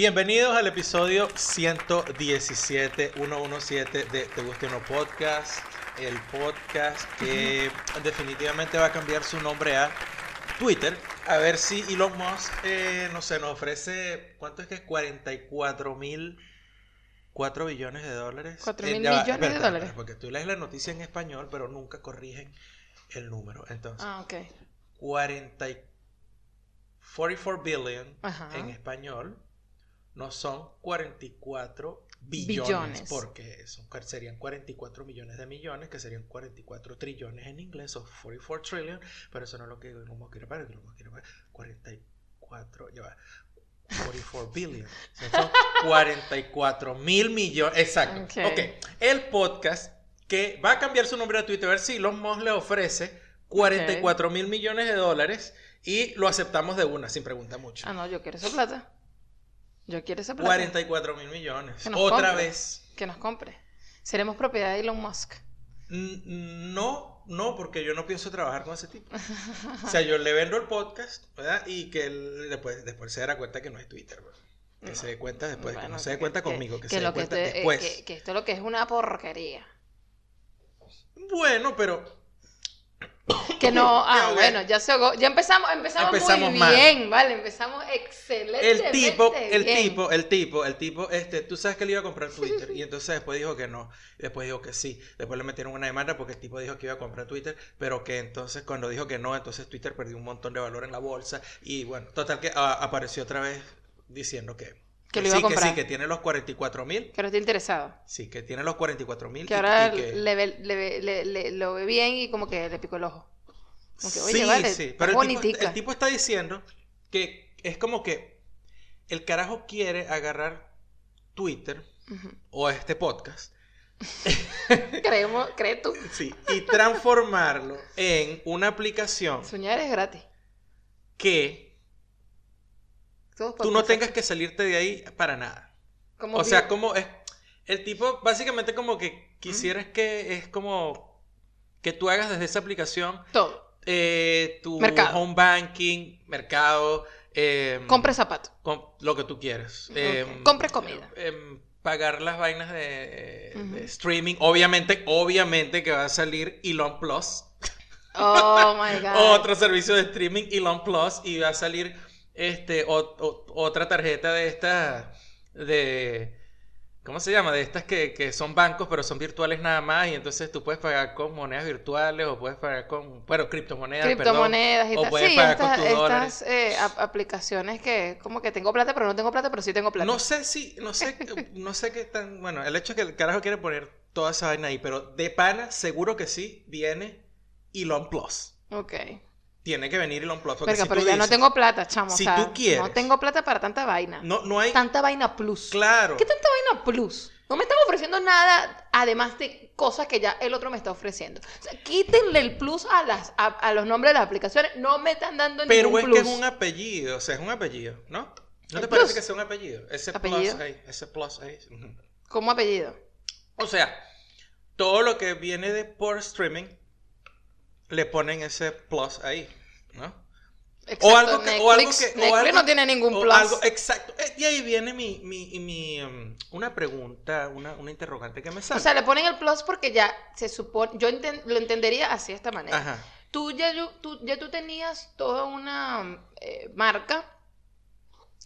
Bienvenidos al episodio 117, 117 de Te Guste o No Podcast. El podcast que definitivamente va a cambiar su nombre a Twitter. A ver si Elon Musk, eh, no sé, nos ofrece, ¿cuánto es que es? 44 mil 4 billones de dólares. 4 Eh, mil va, millones de dólares. Porque tú lees la noticia en español, pero nunca corrigen el número. Entonces, Ah, ok. 40 y- 44 billion Ajá. en español no son 44 billones, Billones. porque son, serían 44 millones de millones, que serían 44 trillones en inglés, o 44 trillion, pero eso no es lo que Musk quiere Elon Musk quiere pagar 44, ya va, 44 billion, son 44 mil millones, exacto. Ok. ok, el podcast que va a cambiar su nombre a Twitter, a ver si Elon Musk le ofrece 44 mil millones de dólares y lo aceptamos de una, sin preguntar mucho. Ah, no, yo quiero esa plata. Yo quiero esa plata. 44 mil millones. Que Otra compre. vez. Que nos compre. Seremos propiedad de Elon Musk. No, no, porque yo no pienso trabajar con ese tipo. O sea, yo le vendo el podcast, ¿verdad? Y que él después, después se dará cuenta que no es Twitter, ¿verdad? Que se dé cuenta después, que Bueno, no se dé cuenta conmigo, que, se dé lo que cuenta eh, después. que, que esto lo que es una porquería. Bueno, pero Que no, ah, bueno, ya se ahogó. Ya empezamos, empezamos, Empezamos muy mal. bien, vale, empezamos excelente. el tipo, el tipo, el tipo, el tipo, este, tú sabes que él iba a comprar Twitter y entonces después dijo que no, después dijo que sí, después le metieron una demanda porque el tipo dijo que iba a comprar Twitter, pero que entonces cuando dijo que no, entonces Twitter perdió un montón de valor en la bolsa y bueno, total que ah, apareció otra vez diciendo que, Que lo iba a sí, que sí, comprar. que tiene los 44 mil, Que no esté interesado. sí, que tiene los 44 mil Que ahora le, ve- le, ve- le- le- lo ve bien y como que le picó el ojo. Como que, oye, sí, vale, sí, está pero el tipo, bonitica. el tipo está diciendo que es como que el carajo quiere agarrar Twitter o este podcast Creemos, cree tú. sí, y transformarlo en una aplicación Soñar es gratis. que Tú no tengas que salirte de ahí para nada. Como O sea, como es el tipo básicamente como que quisieras que es como que tú hagas desde esa aplicación todo. eh, tu Mercado. home banking, mercado, eh, Compre zapatos. lo que tú quieras. Eh, Ok. Compre comida. em, pagar las vainas de, de streaming. Obviamente, obviamente que va a salir Elon Plus. Oh my god. Otro servicio de streaming, Elon Plus. Y va a salir este o- o- otra tarjeta de estas de. ¿Cómo se llama? De estas que, que son bancos, pero son virtuales nada más. Y entonces tú puedes pagar con monedas virtuales o puedes pagar con. Bueno, criptomonedas. perdón. Criptomonedas y o puedes Sí, pagar con tus dólares. estas eh, ap- aplicaciones que como que tengo plata, pero no tengo plata, pero sí tengo plata. No sé si, no sé, no sé qué tan, bueno, el hecho es que el carajo quiere poner toda esa vaina ahí, pero de pana seguro que sí viene Elon Plus. Ok. Tiene que venir Elon Plus. Porque Verga, si pero tú ya no tengo plata, chamo. si o sea, tú quieres- No tengo plata para tanta vaina. No, no hay, Tanta vaina plus. claro. ¿Qué tanta vaina plus? No me están ofreciendo nada además de cosas que ya el otro me está ofreciendo. O sea, quítenle el plus a, las, a, a los nombres de las aplicaciones. No me están dando Pero ningún es plus. que es un apellido, o sea, es un apellido, ¿no? ¿No ¿El te parece plus? que sea un apellido? Ese ¿Apellido? plus ahí, ese plus ahí. ¿Cómo apellido? O sea, todo lo que viene de por streaming le ponen ese plus ahí, ¿no? Exacto, O algo que, o algo que, o Netflix algo- no tiene ningún o plus. algo- exacto. Eh, Y ahí viene mi, mi, mi, um, una pregunta, una, una interrogante que me O sale. sea, le ponen el plus porque ya se supone, yo enten- lo entendería así de esta manera. Ajá. Tú ya, tú ya tú tenías toda una eh, marca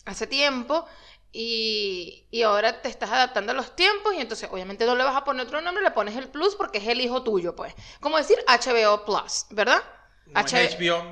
hace tiempo y, y ahora te estás adaptando a los tiempos y entonces obviamente no le vas a poner otro nombre, le pones el plus porque es el hijo tuyo, pues. Como decir HBO Plus, ¿verdad? No es H- HBO,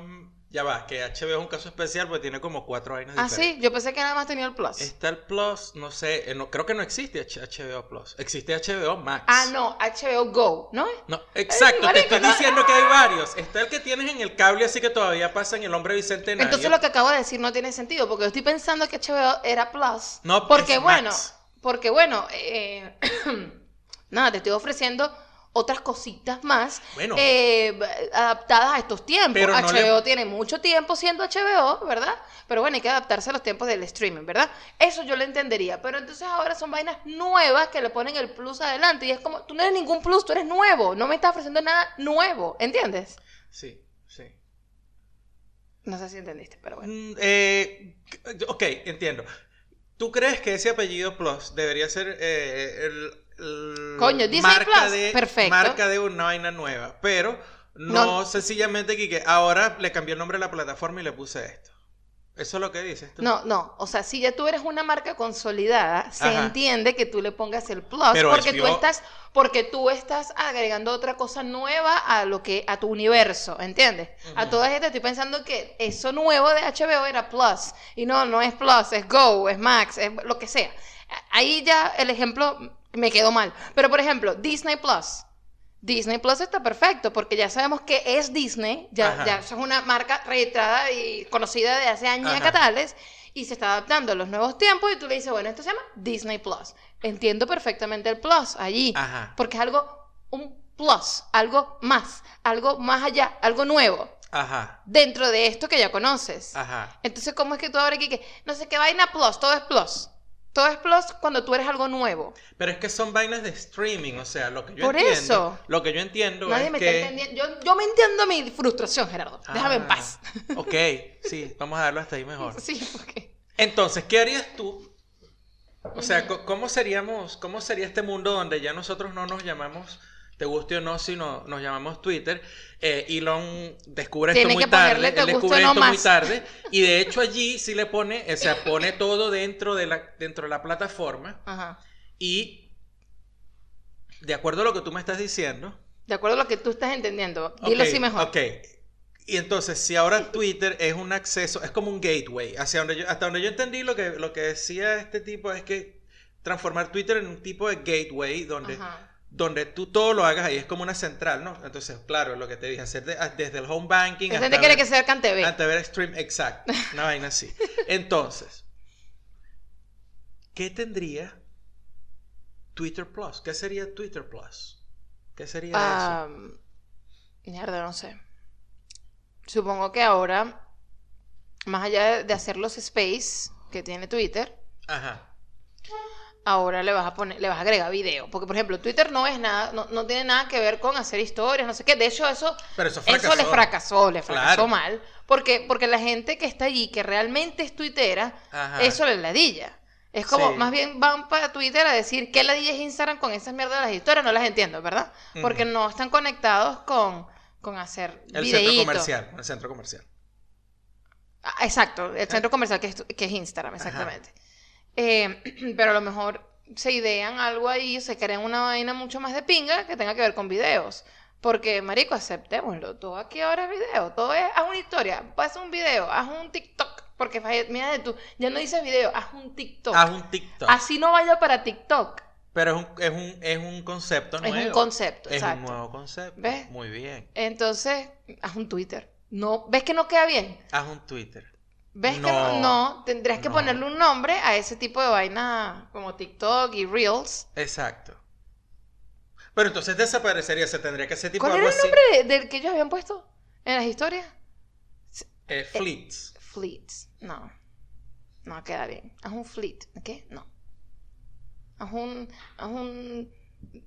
ya va, que HBO es un caso especial porque tiene como cuatro vainas Ah, diferentes. sí, yo pensé que nada más tenía el plus. Está el Plus, no sé, eh, no, creo que no existe H- HBO Plus. Existe HBO Max. Ah, no, HBO Go, ¿no? No, exacto, te estoy no. diciendo que hay varios. Está el que tienes en el cable, así que todavía pasa en el hombre bicentenario. Entonces lo que acabo de decir no tiene sentido, porque yo estoy pensando que HBO era Plus. No, porque es bueno, Max. porque bueno, eh, nada, te estoy ofreciendo otras cositas más Bueno. eh, adaptadas a estos tiempos. Pero no HBO le- tiene mucho tiempo siendo HBO, ¿verdad? Pero bueno, hay que adaptarse a los tiempos del streaming, ¿verdad? Eso yo lo entendería. Pero entonces ahora son vainas nuevas que le ponen el plus adelante. Y es como, tú no eres ningún plus, tú eres nuevo. No me estás ofreciendo nada nuevo, ¿entiendes? Sí, sí. No sé si entendiste, pero bueno. Mm, eh, ok, entiendo. ¿Tú crees que ese apellido Plus debería ser eh, el Coño, Disney marca Plus, de perfecto. marca de una vaina nueva, pero no, No. sencillamente que ahora le cambié el nombre a la plataforma y le puse esto. Eso es lo que dices tú. No, no, o sea, si ya tú eres una marca consolidada, se Ajá. entiende que tú le pongas el plus Pero porque tú estás porque tú estás agregando otra cosa nueva a lo que a tu universo, ¿entiendes? A toda gente estoy pensando que eso nuevo de HBO era plus y no, no es plus, es go, es max, es lo que sea. Ahí ya el ejemplo me quedó mal, pero por ejemplo, Disney Plus. Disney Plus está perfecto porque ya sabemos que es Disney, ya, ya eso es una marca registrada y conocida de hace años Ajá. catales y se está adaptando a los nuevos tiempos y tú le dices, bueno, esto se llama Disney Plus. Entiendo perfectamente el plus allí, Ajá. porque es algo, un plus, algo más, algo más allá, algo nuevo, Ajá. dentro de esto que ya conoces. Ajá. Entonces, ¿cómo es que tú ahora aquí que no sé qué vaina plus? Todo es plus. Todo es plus cuando tú eres algo nuevo. Pero es que son vainas de streaming, o sea, lo que yo Por entiendo, eso. lo que yo entiendo Nadie es me que está entendiendo. Yo, yo me entiendo mi frustración, Gerardo. Déjame en Ah, paz. Ok, sí, vamos a darlo hasta ahí mejor. Sí, porque. Entonces, ¿qué harías tú? O sea, ¿cómo seríamos, cómo sería este mundo donde ya nosotros no nos llamamos, te guste o no, sino nos llamamos Twitter? Eh, Elon descubre esto muy tarde, él descubre no esto muy tarde, y de hecho allí sí le pone, o sea, pone todo dentro de la, dentro de la plataforma, Ajá. y de acuerdo a lo que tú me estás diciendo, De acuerdo a lo que tú estás entendiendo. Dilo Ok, así mejor. Ok. Y entonces, si ahora Twitter es un acceso, es como un gateway, hacia donde yo, hasta donde yo entendí lo que, lo que decía este tipo es que transformar Twitter en un tipo de gateway donde, Ajá. Donde tú todo lo hagas ahí, es como una central, ¿no? Entonces, claro, lo que te dije, hacer de- desde el home banking La gente quiere ver- que sea CanTV. ver stream, exacto, una vaina así. Entonces, ¿qué tendría Twitter Plus? ¿Qué sería Twitter Plus? ¿Qué sería eso? Ah, mierda, no sé. Supongo que ahora, más allá de, de hacer los space que tiene Twitter, Ajá. Ahora le vas a poner, le vas a agregar video. Porque, por ejemplo, Twitter no es nada, no, no tiene nada que ver con hacer historias, no sé qué. De hecho, eso, Pero eso eso le fracasó, le fracasó Claro. mal. Porque, porque la gente que está allí, que realmente es tuitera, Ajá. eso le ladilla. Es como, Sí. más bien van para Twitter a decir qué ladilla es Instagram con esas mierdas de las historias, no las entiendo, ¿verdad? Porque no están conectados con, con hacer El centro comercial, el centro comercial. Ah, exacto, el centro comercial que es, que es Instagram, exactamente. Eh, pero a lo mejor se idean algo ahí, se crean una vaina mucho más de pinga que tenga que ver con videos. Porque, marico, aceptémoslo. Todo aquí ahora es video. Todo es, haz una historia, pasa un video, haz un TikTok. Porque, mira de tú, ya no dices video, haz un TikTok. Haz un TikTok. Así no vaya para TikTok. Pero es un, es un, es un concepto Es un nuevo. concepto, Es exacto. un nuevo concepto. ¿Ves? Muy bien. Entonces, haz un Twitter. No, ¿Ves que no queda bien? Haz un Twitter. ¿Ves que No, tendrías que no. ponerle un nombre a ese tipo de vaina como TikTok y Reels. Exacto. Pero entonces desaparecería, se tendría que hacer tipo ¿Cuál algo era el nombre de- del que ellos habían puesto en las historias? Eh, fleets. Fleets. No. No queda bien. Haz un fleet. ¿Qué? No. Haz un. Haz un.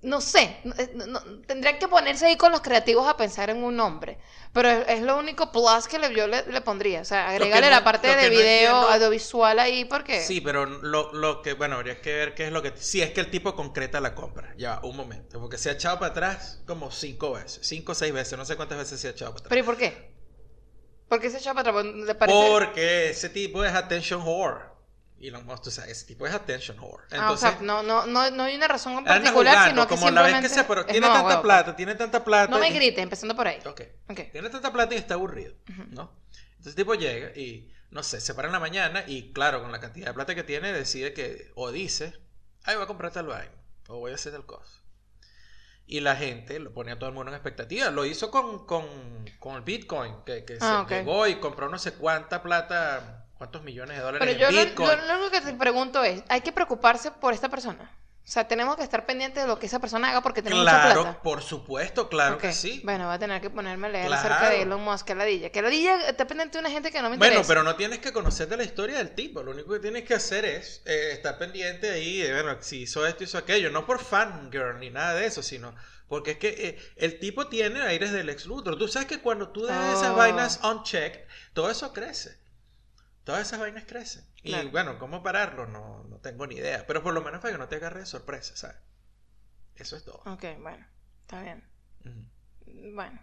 No sé. no- eh, no- tendrían que ponerse ahí con los creativos a pensar en un nombre. Pero es, es lo único plus que le, yo le, le pondría. O sea, agregarle la parte de video entiendo- audiovisual ahí porque. Sí, pero lo, lo que, bueno, habría que ver qué es lo que... Si es que el tipo concreta la compra. Ya, un momento. Porque se ha echado para atrás como cinco veces. Cinco o seis veces. No sé cuántas veces se ha echado para atrás. ¿Pero y por qué? ¿Por qué se echó para atrás? Porque ese tipo es attention whore. Elon Musk, o sea, ese tipo es attention whore. Ah, o Entonces, sea, no, no, no, no hay una razón en particular, jugando, sino que como la vez simplemente que se... Pero tiene mamá tanta huevo. plata, tiene tanta plata. No me y- grites, empezando por ahí. Ok. Ok. Tiene tanta plata y está aburrido, ¿no? Entonces el tipo llega y, no sé, se para en la mañana y, claro, con la cantidad de plata que tiene, decide que, o dice, ay, voy a comprar tal vaina, o voy a hacer tal cosa. Y la gente lo pone a todo el mundo en expectativa. Lo hizo con, con, con el Bitcoin, que, que Ah, se ok. llegó y compró no sé cuánta plata, cuántos millones de dólares Pero yo en lo, Bitcoin. lo- lo único que te pregunto es, ¿hay que preocuparse por esta persona? O sea, tenemos que estar pendientes de lo que esa persona haga porque tiene mucha Claro, plata. por supuesto, claro Ok, que sí. Bueno, voy a tener que ponerme a leer Claro. acerca de Elon Musk, que ladilla. Que ladilla está pendiente de una gente que no me Bueno, interesa. pero no tienes que conocer de la historia del tipo. Lo único que tienes que hacer es eh, estar pendiente ahí de, bueno, si hizo esto, hizo aquello. No por fangirl ni nada de eso, sino porque es que eh, el tipo tiene aires del ex Luthor. Tú sabes que cuando tú dejas esas Oh. vainas unchecked, todo eso crece. Todas esas vainas crecen. Y bueno, ¿cómo pararlo? No, no tengo ni idea. Pero por lo menos para que no te agarre de sorpresa, ¿sabes? Eso es todo. Ok, bueno, está bien. Bueno.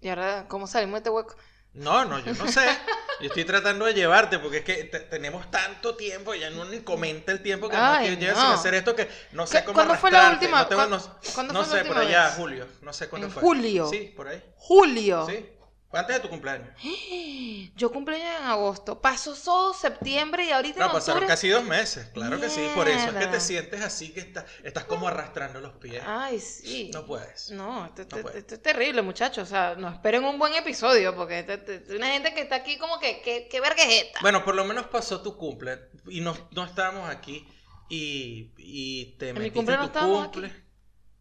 ¿Y ahora cómo salimos de este hueco? No, no, yo no sé. Yo estoy tratando de llevarte porque es que te- tenemos tanto tiempo y ya no ni comenta el tiempo que Ay, llevas no. sin hacer esto que no sé ¿Qué- cómo cuándo fue la última- No, tengo- no- cuándo no fue la sé, por allá, vez? julio. No sé cuándo ¿En fue. julio? Sí, por ahí. Julio. Sí. Fue antes de tu cumpleaños. Yo cumpleaños en agosto. Pasó todo septiembre y ahorita No, en pasaron octubre- casi dos meses, claro que sí. Por eso es que te sientes así, que estás, estás como arrastrando los pies. Ay, sí. No puedes. No, esto, es terrible, muchachos. O sea, no esperen un buen episodio porque esto- esto- una gente que está aquí como que, que, que esta. Bueno, por lo menos pasó tu cumple y no, no estábamos aquí y, y te mi metiste cumple en no tu cumple.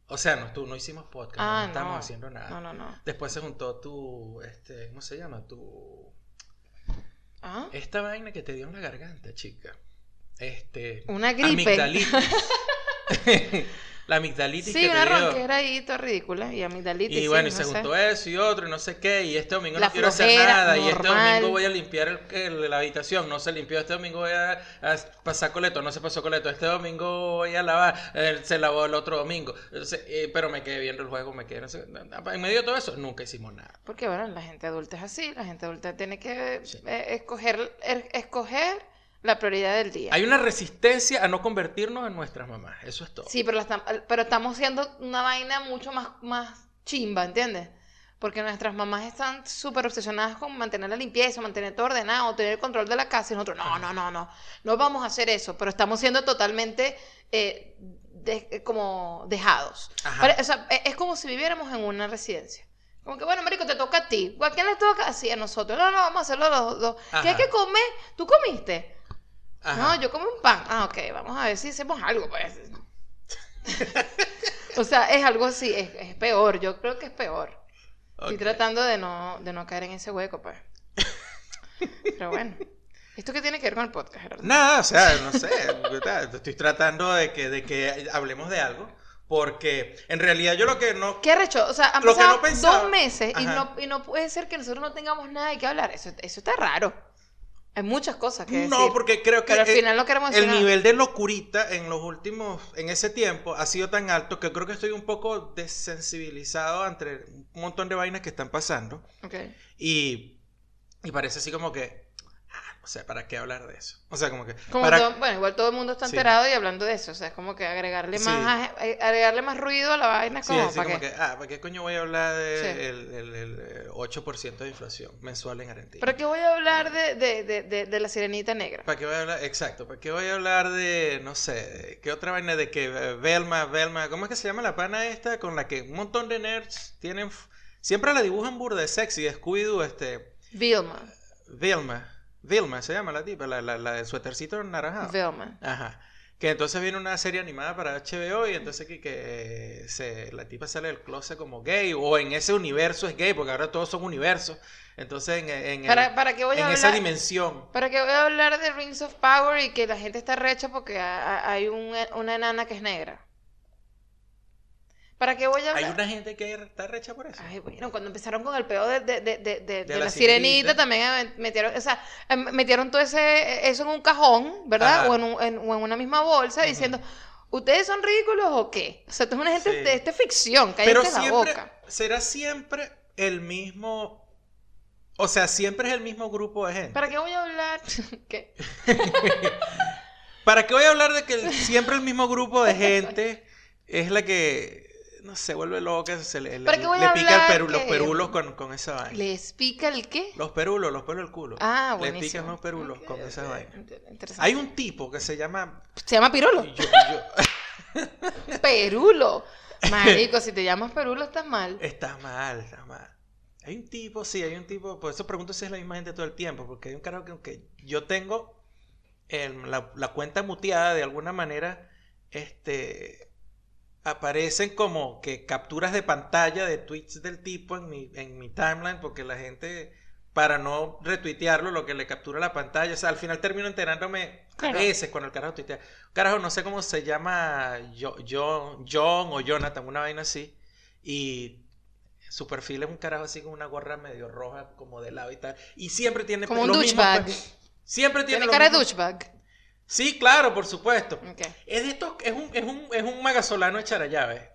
O sea, no, tú, no hicimos podcast, no, Ah, no estábamos no. haciendo nada. No, no, no. Después se juntó tu, este, ¿cómo se llama? Tu, ¿Ah? esta vaina que te dio en la garganta, chica. Este, Una gripe. amigdalitis. la amigdalitis Sí, que una te dio. ronquera ahí toda ridícula y amigdalitis. Y sí, bueno, y no se sé. juntó eso y otro y no sé qué. Y este domingo La no quiero hacer nada. Y este domingo voy a limpiar el, el- la habitación. No se limpió. Este domingo voy a, a pasar coleto. No se pasó coleto. Este domingo voy a lavar. eh, se lavó el otro domingo. Entonces, eh, pero me quedé viendo el juego. Me quedé. no sé, en medio de todo eso, nunca hicimos nada. Porque bueno, la gente adulta es así. La gente adulta tiene que Sí. eh, escoger, er- escoger la prioridad del día. Hay una resistencia a no convertirnos en nuestras mamás. Eso es todo. Sí, pero, la estam- pero estamos haciendo una vaina mucho más, más chimba, ¿entiendes? Porque nuestras mamás están súper obsesionadas con mantener la limpieza, mantener todo ordenado, tener el control de la casa. Y nosotros, no, no, no, no, no vamos a hacer eso. Pero estamos siendo totalmente eh, de- eh, como dejados. Ajá. Pare- o sea, e- es como si viviéramos en una residencia. Como que, bueno, marico, te toca a ti. ¿A quién le toca? Así, a nosotros. No, no, vamos a hacerlo los dos. ¿Qué hay que comer? ¿Tú comiste? Ajá. No, yo como un pan. Ah, ok, vamos a ver si hacemos algo, pues. o sea, es algo así, es, es peor, yo creo que es peor. Estoy tratando de no, de no caer en ese hueco, pues. Pero bueno. ¿Esto qué tiene que ver con el podcast, Gerardo? Nada, o sea, no sé. Estoy tratando de que, de que hablemos de algo. Porque en realidad yo lo que no ¿Qué arrecho? O sea, han Lo que pasado no pensaba- dos meses y no, y no puede ser que nosotros no tengamos nada de qué hablar. Eso, eso está raro. Hay muchas cosas que No, decir. porque creo que Pero al final no queremos el nivel de locurita en los últimos, en ese tiempo, ha sido tan alto que creo que estoy un poco desensibilizado ante un montón de vainas que están pasando. Ok. Y, y parece así como que, o sea, ¿para qué hablar de eso? O sea, como que, Como para- todo- bueno, igual todo el mundo está Sí. enterado y hablando de eso. O sea, es como que agregarle más, eh, agregarle más ruido a la vaina. Sí, como, ¿para como qué? que, ah, ¿para qué coño voy a hablar del Sí. el, el- el, eh, 8% de inflación mensual en Argentina? ¿Pero qué voy a hablar de, de, de, de, de la sirenita negra? ¿Para qué voy a hablar? Exacto, ¿para qué voy a hablar de, no sé, de- qué otra vaina de que eh, Velma, Velma, ¿cómo es que se llama la pana esta? Con la que un montón de nerds tienen, siempre la dibujan burda de sexy, Scooby-Doo, este, Vilma. Vilma, Vilma se llama la tipa, la, la, la del suétercito naranjado. Vilma. Ajá. Que entonces viene una serie animada para HBO y entonces que, que se, la tipa sale del closet como gay o en ese universo es gay porque ahora todos son universos. Entonces en, en, el- ¿Para, para qué voy en a esa hablar? dimensión. ¿Para qué voy a hablar de Rings of Power y que la gente está recha porque ha- ha- hay un- una enana que es negra? ¿Para qué voy a Hay una gente que está recha por eso. Ay, bueno, cuando empezaron con el pedo de, de, de, de, de- de la la sirenita, sirenita. también eh, metieron, o sea, eh, metieron todo ese, eso en un cajón, ¿verdad? Ajá. O en, un- en- o en una misma bolsa diciendo, ¿ustedes son ridículos o qué? O sea, esto es una gente Sí. de esta ficción, Pero cállate la siempre, boca. será siempre el mismo, o sea, siempre es el mismo grupo de gente. ¿Para qué voy a hablar? ¿Qué? ¿Para qué voy a hablar de que siempre el mismo grupo de gente es la que, no sé, vuelve loca, se le, le- ¿Para qué voy le a pica el los perulos con, con esa vaina? ¿Les pica el qué? Los perulos, los pelos del culo. Ah, Le buenísimo. pican los perulos con esa ok, vaina. int- Interesante. Hay un tipo que se llama... Se llama yo- yo- Perulo. Marico, si te llamas Perulo estás mal. Está mal, está mal. Hay un tipo, sí, hay un tipo, por eso pregunto si es la misma gente todo el tiempo, porque hay un carajo que aunque yo tengo el- la, la cuenta muteada de alguna manera, este, aparecen como que capturas de pantalla de tweets del tipo en mi, en mi timeline, porque la gente, para no retuitearlo, lo que le captura la pantalla, o sea, al final termino enterándome Claro. a veces cuando el carajo tuitea. Carajo, no sé cómo se llama, yo, yo, John o Jonathan, una vaina así, y su perfil es un carajo así con una gorra medio roja, como de lado y tal. Y siempre tiene Como un lo douchebag. Siempre tiene, Tiene lo cara de douchebag. Sí, claro, por supuesto. Ok. Es de estos, es un, es un, es un magasolano de Charallave.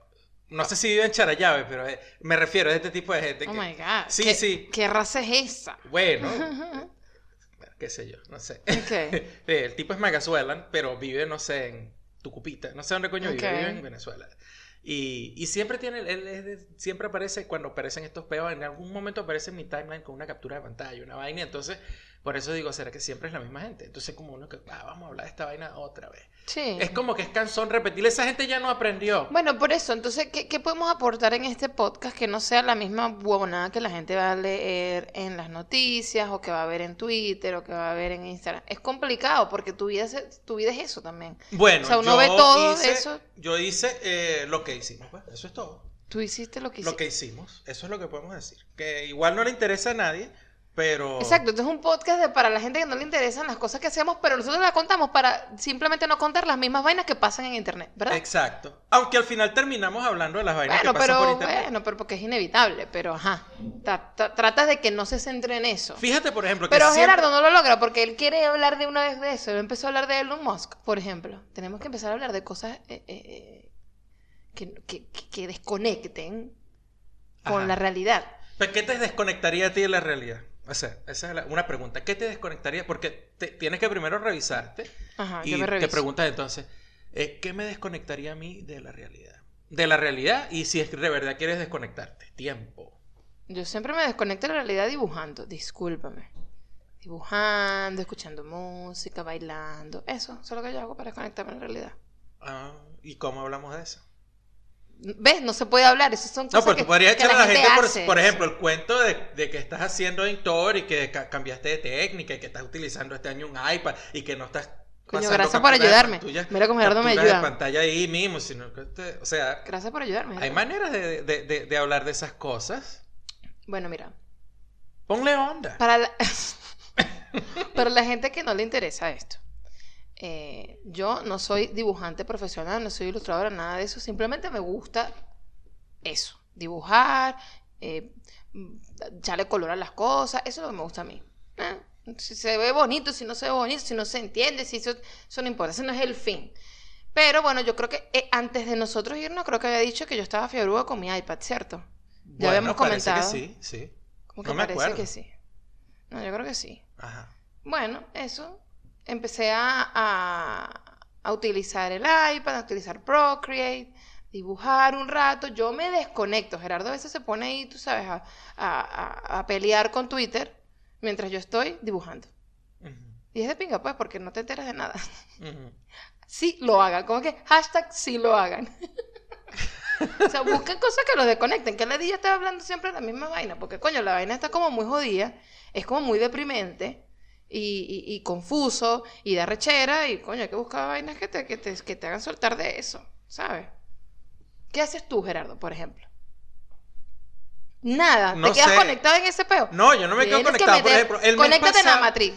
No sé si vive en Charallave, pero eh, me refiero a este tipo de gente. Oh que- my god. Sí, ¿Qué, sí. ¿Qué raza es esa? Bueno, qué sé yo, no sé. Ok. Sí, el tipo es magazuelan, pero vive, no sé, en Tucupita. No sé dónde coño vive, Ok. vive en Venezuela. Y, y siempre tiene, él es siempre aparece, cuando aparecen estos peos, en algún momento aparece en mi timeline con una captura de pantalla, una vaina, entonces, por eso digo, ¿será que siempre es la misma gente? Entonces como uno que, ah, vamos a hablar de esta vaina otra vez. Sí. Es como que es cansón repetir, esa gente ya no aprendió. Bueno, por eso, entonces, ¿qué, qué podemos aportar en este podcast que no sea la misma huevonada que la gente va a leer en las noticias o que va a ver en Twitter o que va a ver en Instagram? Es complicado porque tu vida es, tu vida es eso también. Bueno, O sea, uno yo ve todo hice, eso. Yo hice eh, lo que hicimos, pues, eso es todo. Tú hiciste lo que Lo hiciste. que hicimos, eso es lo que podemos decir. Que igual no le interesa a nadie, pero... Exacto, entonces es un podcast de, para la gente que no le interesan las cosas que hacemos, pero nosotros las contamos para simplemente no contar las mismas vainas que pasan en internet, ¿verdad? Exacto. Aunque al final terminamos hablando de las vainas Bueno, que pasan por pero internet. bueno, pero porque es inevitable, pero ajá. Ta- tratas de que no se centre en eso. Fíjate, por ejemplo, que Pero siempre- Gerardo no lo logra porque él quiere hablar de una vez de eso. Él empezó a hablar de Elon Musk, por ejemplo. Tenemos que empezar a hablar de cosas eh, eh, que, que- que- que desconecten con Ajá. la realidad. ¿Pero ¿Qué te desconectaría a ti de la realidad? O sea, esa es la- una pregunta. ¿Qué te desconectaría? Porque te- tienes que primero revisarte Ajá, y yo me te preguntas entonces, eh, ¿qué me desconectaría a mí de la realidad? De la realidad y si es que de verdad quieres desconectarte. Tiempo. Yo siempre me desconecto de la realidad dibujando, discúlpame. Dibujando, escuchando música, bailando. Eso, eso es lo que yo hago para desconectarme de la realidad. Ah, ¿Y cómo hablamos de eso? ¿Ves? No se puede hablar. Esas son No, cosas pues que, tú podrías que echar a la gente, por, hace. por ejemplo, el cuento de, de que estás haciendo Intor y que ca- cambiaste de técnica y que estás utilizando este año un iPad y que no estás. Coño, gracias por ayudarme. Mira cómo Gerardo me ayuda. pantalla ahí mismo, sino que te- o sea, Gracias por ayudarme. hay maneras de, de- de- de hablar de esas cosas. Bueno, mira. Ponle onda. Para la... para la gente que no le interesa esto. Eh, yo no soy dibujante profesional, no soy ilustradora, nada de eso. Simplemente me gusta eso. Dibujar, eh, echarle color a las cosas. Eso es lo que me gusta a mí. ¿eh? Si se ve bonito, si no se ve bonito, si no se entiende, si eso, eso no importa. Ese no es el fin. Pero bueno, yo creo que eh, antes de nosotros irnos, creo que había dicho que yo estaba fiebruda con mi iPad, ¿cierto? Ya habíamos parece que comentado. sí, sí. Como que No me parece acuerdo. que sí. No, yo creo que sí. Ajá. Bueno, eso. Empecé a, a, a utilizar el iPad, a utilizar Procreate, dibujar un rato. Yo me desconecto. Gerardo a veces se pone ahí, tú sabes, a, a- a- pelear con Twitter mientras yo estoy dibujando. Y es de pinga, pues, porque no te enteras de nada. Sí lo hagan. Como que hashtag sí lo hagan. o sea, busquen cosas que los desconecten. Que la día está hablando siempre de la misma vaina. Porque, coño, la vaina está como muy jodida. Es como muy deprimente. Y, y- y confuso. Y da rechera. Y, coño, hay que buscar vainas que te, que te, que te hagan soltar de eso. ¿Sabes? ¿Qué haces tú, Gerardo, por ejemplo? Nada. No ¿Te quedas sé. conectado en ese peo? No, yo no me quedo Tienes que conectado. Por ejemplo, el mes conéctate en la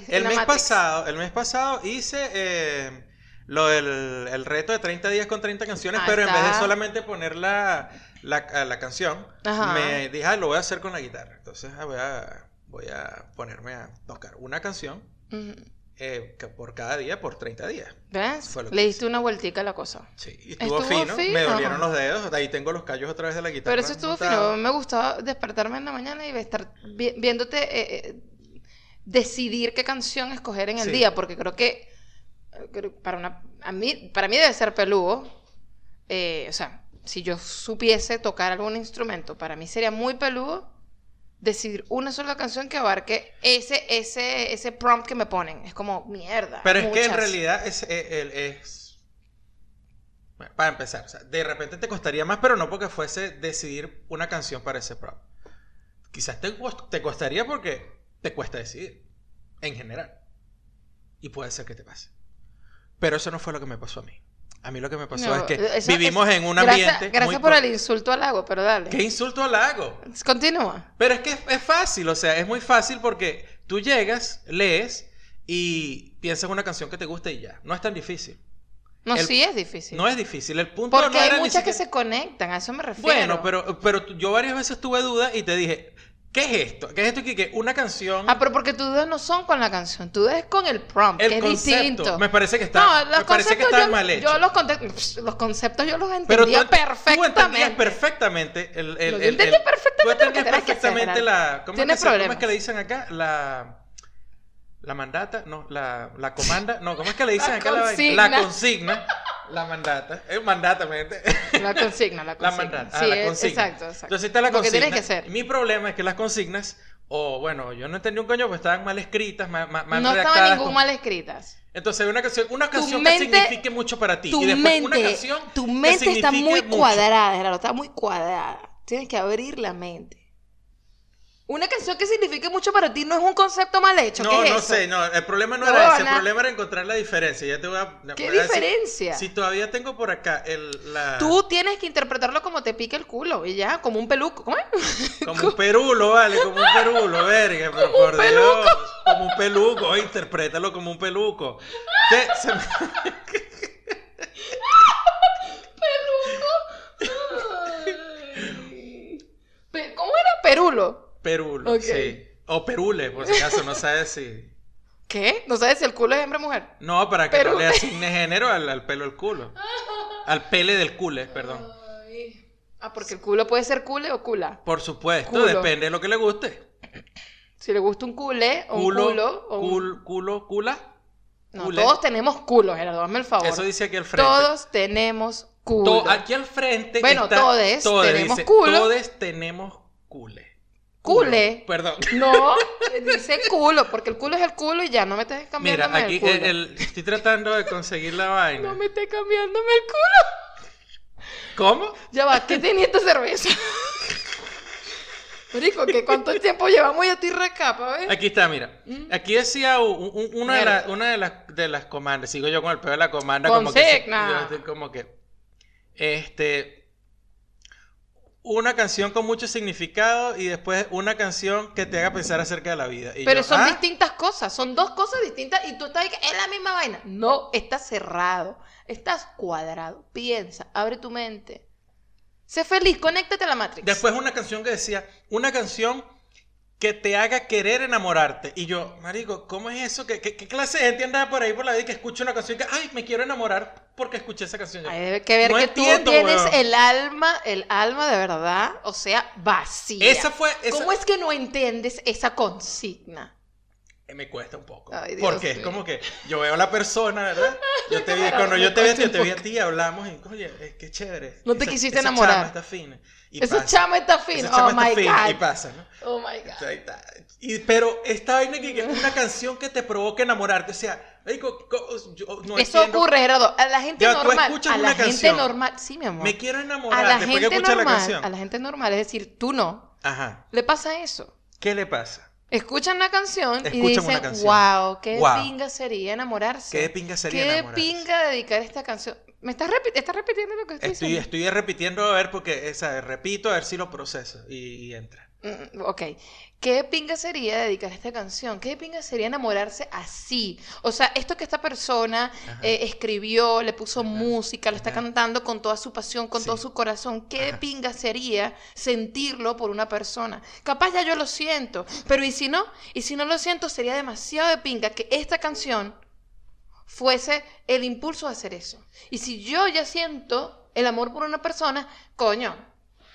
en el la mes Matrix. pasado, el mes pasado hice eh, lo del el reto de 30 días con 30 canciones, Ahí pero en vez de solamente poner la, la, la canción, Ajá. me dije, ah, lo voy a hacer con la guitarra. Entonces ah, voy, a, voy a ponerme a tocar una canción eh, que por cada día por 30 días. ¿Ves? Le hice. diste una vueltica a la cosa. Sí, y estuvo, Estuvo fino, fino. me dolieron los dedos, ahí tengo los callos otra vez de la guitarra. Pero eso estuvo montado. fino. Me gustaba despertarme en la mañana y estar vi- viéndote eh, eh, decidir qué canción escoger en el Sí. día, porque creo que para una a mí para mí debe ser peludo. o sea, si yo supiese tocar algún instrumento, para mí sería muy peludo decidir una sola canción que abarque ese ese ese prompt que me ponen. Es como mierda. Pero es que en realidad es, eh, es- bueno, para empezar, o sea, de repente te costaría más, pero no porque fuese decidir una canción para ese prop. Quizás te, te costaría porque te cuesta decidir, en general. Y puede ser que te pase. Pero eso no fue lo que me pasó a mí. A mí lo que me pasó No, es que eso- vivimos es- en un gracias- ambiente. Gracias muy por el insulto al lago, pero dale. ¿Qué insulto al hago? Continúa. Pero es que es, es fácil, o sea, es muy fácil porque tú llegas, lees y piensas en una canción que te gusta y ya. No es tan difícil. No, El- sí es difícil. No es difícil. El punto Porque no hay era ni muchas que se conectan, a eso me refiero. Bueno, pero, pero yo varias veces tuve dudas y te dije, ¿Qué es esto? ¿Qué es esto, Kike? Una canción. Ah, pero porque tus dudas no son con la canción, tu dudas es con el prompt, el que es concepto. distinto. Me parece que está. No, los me parece que conceptos está yo, mal hecho. yo los, conte- los conceptos yo los pero entendía tú, tú entendías perfectamente. perfectamente el, yo entendía perfectamente Tú que entendías que perfectamente la. ¿cómo es, que ¿Cómo es que le dicen acá? La. La mandata, no, la, la comanda, no, ¿cómo es que le dicen La acá la consigna. La consigna, la mandata, es mandata, mente. La consigna, la La consigna. mandata, sí, ah, la es- consigna. exacto, exacto. Entonces está la Lo que consigna. tienes que hacer. Mi problema es que las consignas, o bueno, yo no entendí un coño, pues estaban mal escritas, mal, mal, mal no estaban ningún mal escritas. Entonces, una canción, una canción mente- que signifique mucho para ti. Tu y después una mente, canción tu que mente está muy mucho. cuadrada, Gerardo, está muy cuadrada. Tienes que abrir la mente. Una canción que signifique mucho para ti no es un concepto mal hecho. No, ¿qué es no eso? sé, no, el problema no No, era ese, el problema era encontrar la diferencia. Ya te voy a. ¿Qué voy a decir- diferencia? Si todavía tengo por acá el, la. Tú tienes que interpretarlo como te pique el culo y ya, como un peluco. ¿Cómo es? Como un perulo, vale, como un perulo, verga, pero Como un por peluco. Dios. Como un peluco, oye, interprétalo como un peluco. ¿Qué? Se me- Ay. Pe- ¿Cómo era? Perulo. Perulo, Ok. sí. O perule, por si acaso, no sabes si. ¿Qué? ¿No sabes si el culo es hembra o mujer? No, para que no le asigne género al, al pelo del culo. Al pele del cule, perdón. Ay. Ah, porque el culo puede ser cule o cula. Por supuesto, Culo. depende de lo que le guste. Si le gusta un cule o Culo, un culo o un... cul- culo, cula. No, cule. todos tenemos culo, Gerardo, hazme el favor. Eso dice aquí al frente. Todos tenemos culo. To- aquí al frente. Bueno, está, todes tenemos dice, culo. Todes tenemos cule. Cule. Perdón. No, dice culo, porque el culo es el culo y ya, no me estés Mira, cambiándome aquí el culo. el- el- estoy tratando de conseguir la vaina. No me estés cambiándome el culo. ¿Cómo? Ya va, ¿qué tenía esta cerveza? Rico, ¿qué cuánto tiempo llevamos? Ya estoy recapa, ¿ves? Aquí está, mira. Aquí decía un- un- una, de Mm. Las, una de las de las comandas. Sigo yo con el pedo de la comanda. Como que, Consigna. yo estoy como que. Este. Una canción con mucho significado y después una canción que te haga pensar acerca de la vida. Y Pero yo, son ¿ah? distintas cosas, son dos cosas distintas y tú estás ahí es la misma vaina. No, estás cerrado, estás cuadrado. Piensa, abre tu mente. Sé feliz, conéctate a la Matrix. Después una canción que decía, una canción que te haga querer enamorarte. Y yo, marico, ¿cómo es eso? ¿Qué, qué, qué clase de gente anda por ahí por la vida que escucha una canción y que, ay, me quiero enamorar porque escuché esa canción? Ay, debe que ver No que entiendo, tú tienes weón. el alma, el alma de verdad, o sea, vacía. Esa fue, esa, ¿Cómo es que no entiendes esa consigna? Eh, me cuesta un poco. Ay, porque es como que yo veo a la persona, ¿verdad? Yo te vi, cuando yo te vi, yo te vi a ti, hablamos y, oye, es que chévere. No te Esa- quisiste esa enamorar. chama está fina. Y Esa pasa. chama está chama Oh está my fina y God. pasa, ¿no? Oh my O sea, God. está. Y, pero esta vaina que, que una canción que te provoque enamorarte, o sea, yo no Eso entiendo. ocurre, Gerardo. A la gente Ya, tú normal. escuchas A la una gente canción. normal. Sí, mi amor. Me quiero A enamorar la después que gente la normal. canción. A la gente normal. Es decir, tú no. Ajá. Le pasa eso. ¿Qué le pasa? Escuchan la canción y Escuchan dicen, una canción. wow, qué Wow. pinga sería enamorarse. ¿Qué pinga sería Qué enamorarse? pinga dedicar esta canción. ¿Me estás, repi- estás repitiendo lo que estoy, Estoy, diciendo? estoy repitiendo a ver porque, repito a ver si lo proceso y, y entra. Mm, Ok. ¿Qué pinga sería dedicar esta canción? ¿Qué pinga sería enamorarse así? O sea, esto que esta persona eh, escribió, le puso Ajá. música, lo está Ajá. cantando con toda su pasión, con Sí. todo su corazón. ¿Qué Ajá. pinga sería sentirlo por una persona? Capaz ya yo lo siento, pero ¿y si no? Y si no lo siento, sería demasiado de pinga que esta canción fuese el impulso a hacer eso. Y si yo ya siento el amor por una persona, coño,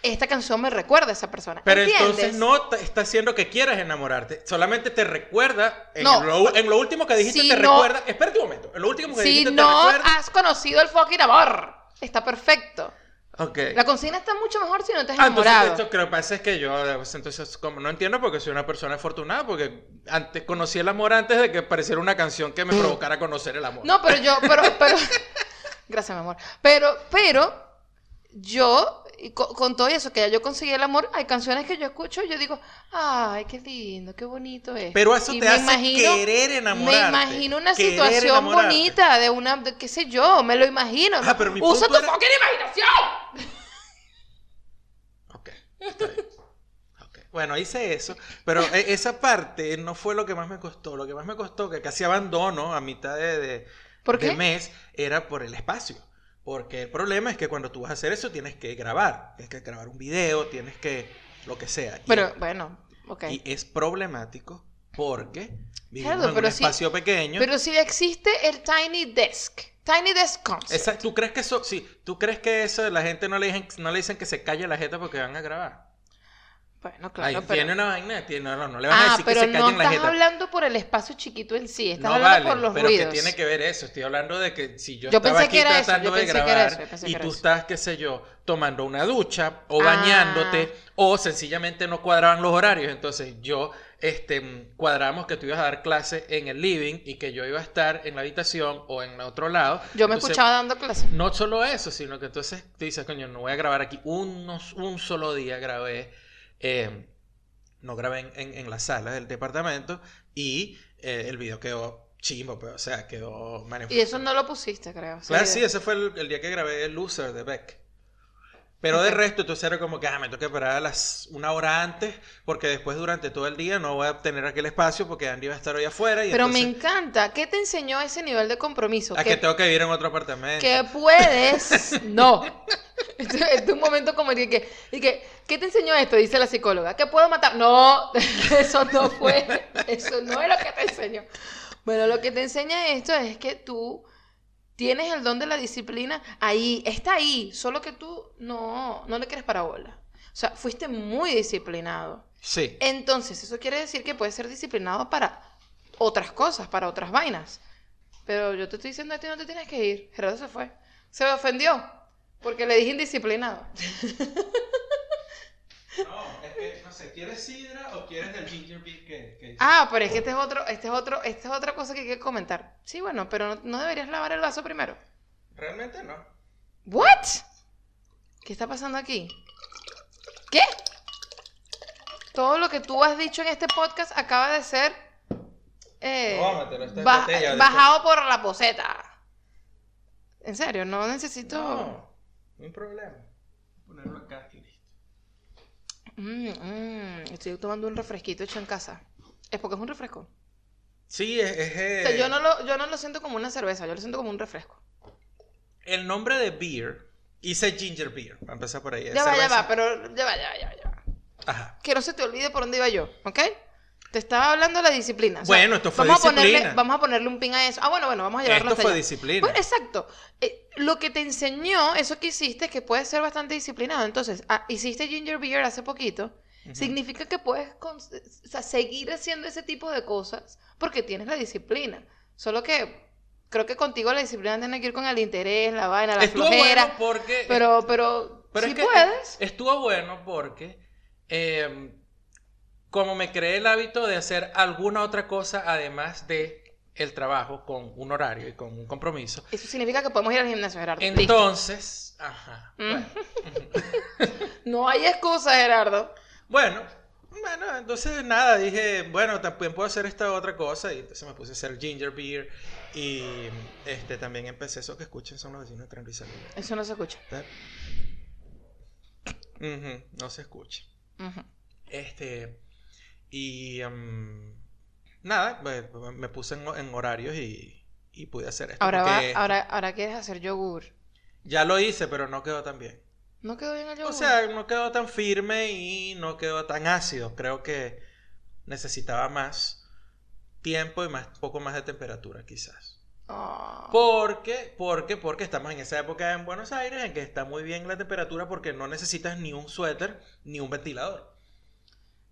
esta canción me recuerda a esa persona. Pero ¿Entiendes? entonces no está haciendo que quieras enamorarte, solamente te recuerda, en, No. lo, en lo último que dijiste Si te no- recuerda, espérate un momento, en lo último que Si dijiste no te recuerda. has conocido el fucking amor, está perfecto. La consigna está mucho mejor si no te has Ah, entonces enamorado. esto creo que pasa es que yo, entonces, como no entiendo porque soy una persona afortunada, porque antes conocí el amor antes de que pareciera una canción que me provocara conocer el amor. No, pero yo, pero, pero, gracias, mi amor. Pero, pero, yo, y co- con, todo eso, que ya yo conseguí el amor, hay canciones que yo escucho y yo digo, ay, qué lindo, qué bonito es. Pero eso Y te hace imagino- querer enamorarte. Me imagino una situación enamorarte. bonita de una, de qué sé yo, me lo imagino. Ah, pero mi Usa tu era- fucking imaginación. Ok, está bien. Ok. Bueno, hice eso, pero e- esa parte no fue lo que más me costó. Lo que más me costó, que casi abandono a mitad de, de, ¿Por de qué? mes, era por el espacio. Porque el problema es que cuando tú vas a hacer eso tienes que grabar. Tienes que grabar un video, tienes que lo que sea. Y- Pero bueno, Ok. Y es problemático porque vivimos Gerardo, en pero un sí- espacio pequeño. Pero si existe el Tiny Desk, Tiny Desk Concept. Esa- ¿Tú crees que eso, sí, tú crees que eso la gente no le dicen, no le dicen que se calle la jeta porque van a grabar? Bueno, claro, pero... tiene una vaina, tiene, no, no, le van a Ah, decir que pero se no callen la estás jeta. hablando por el espacio chiquito en sí, estás No hablando vale, por los pero ruidos. que tiene que ver eso. Estoy hablando de que si yo, Yo estaba aquí que tratando de que grabar que y tú estás, qué sé yo, tomando una ducha o Ah. bañándote o sencillamente no cuadraban los horarios. Entonces yo, este, cuadramos que tú ibas a dar clase en el living y que yo iba a estar en la habitación o en otro lado. Yo me Entonces, escuchaba dando clases. No solo eso, sino que entonces tú dices, coño, no voy a grabar aquí. Unos, un solo día grabé, eh, no grabé en, en- en la sala del departamento y eh, el video quedó chimbo, pero, o sea, quedó... Y eso no lo pusiste, creo. Claro, sí, ese fue el, el día que grabé el Loser de Beck. Pero de Ok. resto, entonces era como que ah, me toca esperar a las una hora antes, porque después durante todo el día no voy a tener aquel espacio porque Andy va a estar hoy afuera. Y Pero me entonces, encanta. ¿Qué te enseñó ese nivel de compromiso? a que, que tengo que vivir en otro apartamento. que puedes. No. Es un momento como el que, y que. ¿Qué te enseñó esto? Dice la psicóloga. ¿Que puedo matar? No, eso no fue. Eso no es lo que te enseñó. Bueno, lo que te enseña esto es que tú tienes el don de la disciplina ahí, está ahí, solo que tú no, no le quieres parabola. O sea, fuiste muy disciplinado. Sí. Entonces, eso quiere decir que puedes ser disciplinado para otras cosas, para otras vainas. Pero yo te estoy diciendo a ti no te tienes que ir. Gerardo se fue. Se ofendió. Porque le dije indisciplinado. No, es que, no sé, ¿quieres sidra o quieres del ginger beer que, que Ah, pero es que este es otro, este es otro, esta es otra cosa que hay que comentar. Sí, bueno, pero no, no deberías lavar el vaso primero. Realmente no. ¿What? ¿Qué está pasando aquí? ¿Qué? Todo lo que tú has dicho en este podcast acaba de ser eh, Tómatelo, esta es ba- botella de- bajado por la poseta. En serio, no necesito. No, no hay problema. Ponerlo acá y listo. Mm, mm, estoy tomando un refresquito hecho en casa. Es porque es un refresco. Sí, es, es, O sea, eh, yo no lo, yo no lo siento como una cerveza, yo lo siento como un refresco. el nombre de beer, hice ginger beer, para empezar por ahí. Ya va, ya va, pero ya va, ya va, ya va, ya va. Ajá. Que no se te olvide por dónde iba yo, ¿ok? Te estaba hablando de la disciplina. o sea, Bueno, esto fue vamos A disciplina. ponerle, vamos a ponerle un pin a eso. Ah, bueno, bueno, vamos a llevarlo Esto hasta fue allá. disciplina. Bueno, exacto. Eh, lo que te enseñó, eso que hiciste, es que puedes ser bastante disciplinado. Entonces, ah, hiciste ginger beer hace poquito. Significa que puedes cons- o sea, seguir haciendo ese tipo de cosas porque tienes la disciplina. Solo que creo que contigo la disciplina tiene que ir con el interés, la vaina, la Estuvo flojera. bueno porque... Pero, pero, Pero si es que puedes. Estuvo bueno porque eh, como me creé el hábito de hacer alguna otra cosa además de el trabajo con un horario y con un compromiso. Eso significa que podemos ir al gimnasio, Gerardo. Entonces, ajá. Mm. Bueno, No hay excusa, Gerardo. bueno, bueno, entonces nada, dije, bueno, también puedo hacer esta otra cosa y entonces me puse a hacer ginger beer y este también empecé eso que escuchen son los vecinos de Tren Luis Salinas. Eso no se escucha. Ujú, no se escucha. Este, y em, nada, me, me puse en, en horarios y, y pude hacer esto. Ahora, va, porque ahora, ahora quieres hacer yogur. Ya lo hice, pero no quedó tan bien. ¿No quedó bien el yogur? O sea, no quedó tan firme y no quedó tan ácido. Creo que necesitaba más tiempo y más, poco más de temperatura, quizás. Ah. Porque, porque, porque estamos en esa época en Buenos Aires en que está muy bien la temperatura porque no necesitas ni un suéter ni un ventilador.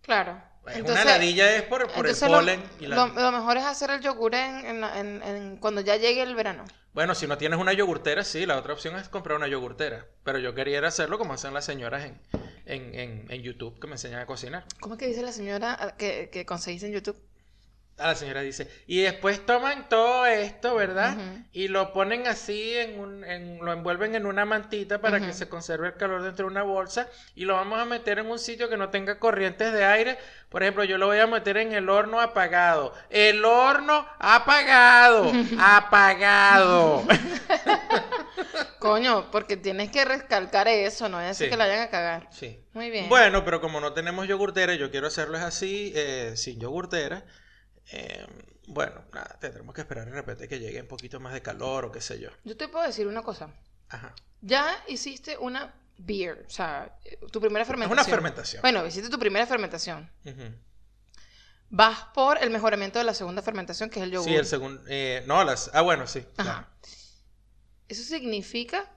Claro. Una ladilla es por, por el entonces lo- polen y la... lo, lo mejor es hacer el yogur en, en en- en- cuando ya llegue el verano. Bueno, si no tienes una yogurtera, sí, la otra opción es comprar una yogurtera. Pero yo quería hacerlo como hacen las señoras en, en, en, en YouTube que me enseñan a cocinar. ¿Cómo es que dice la señora ah, que, que conseguiste en YouTube? A la señora dice, y después toman todo esto, ¿verdad? Y lo ponen así, en un, en, lo envuelven en una mantita para que se conserve el calor dentro de una bolsa y lo vamos a meter en un sitio que no tenga corrientes de aire. Por ejemplo, yo lo voy a meter en el horno apagado. El horno apagado, apagado. Coño, porque tienes que recalcar eso, no es así Sí. que la vayan a cagar. sí. Muy bien. Bueno, pero como no tenemos yogurtera, yo quiero hacerlo así, eh, sin yogurtera. Eh, bueno, nada, tendremos que esperar de repente que llegue un poquito más de calor o qué sé yo. Yo te puedo decir una cosa. Ajá. Ya hiciste una beer. O sea, eh, tu primera Es fermentación. una fermentación. Bueno, hiciste tu primera fermentación. Vas por el mejoramiento de la segunda fermentación, que es el yogur. Sí, el segundo. eh, no, las. Ah, bueno, sí. Ajá. claro. Eso significa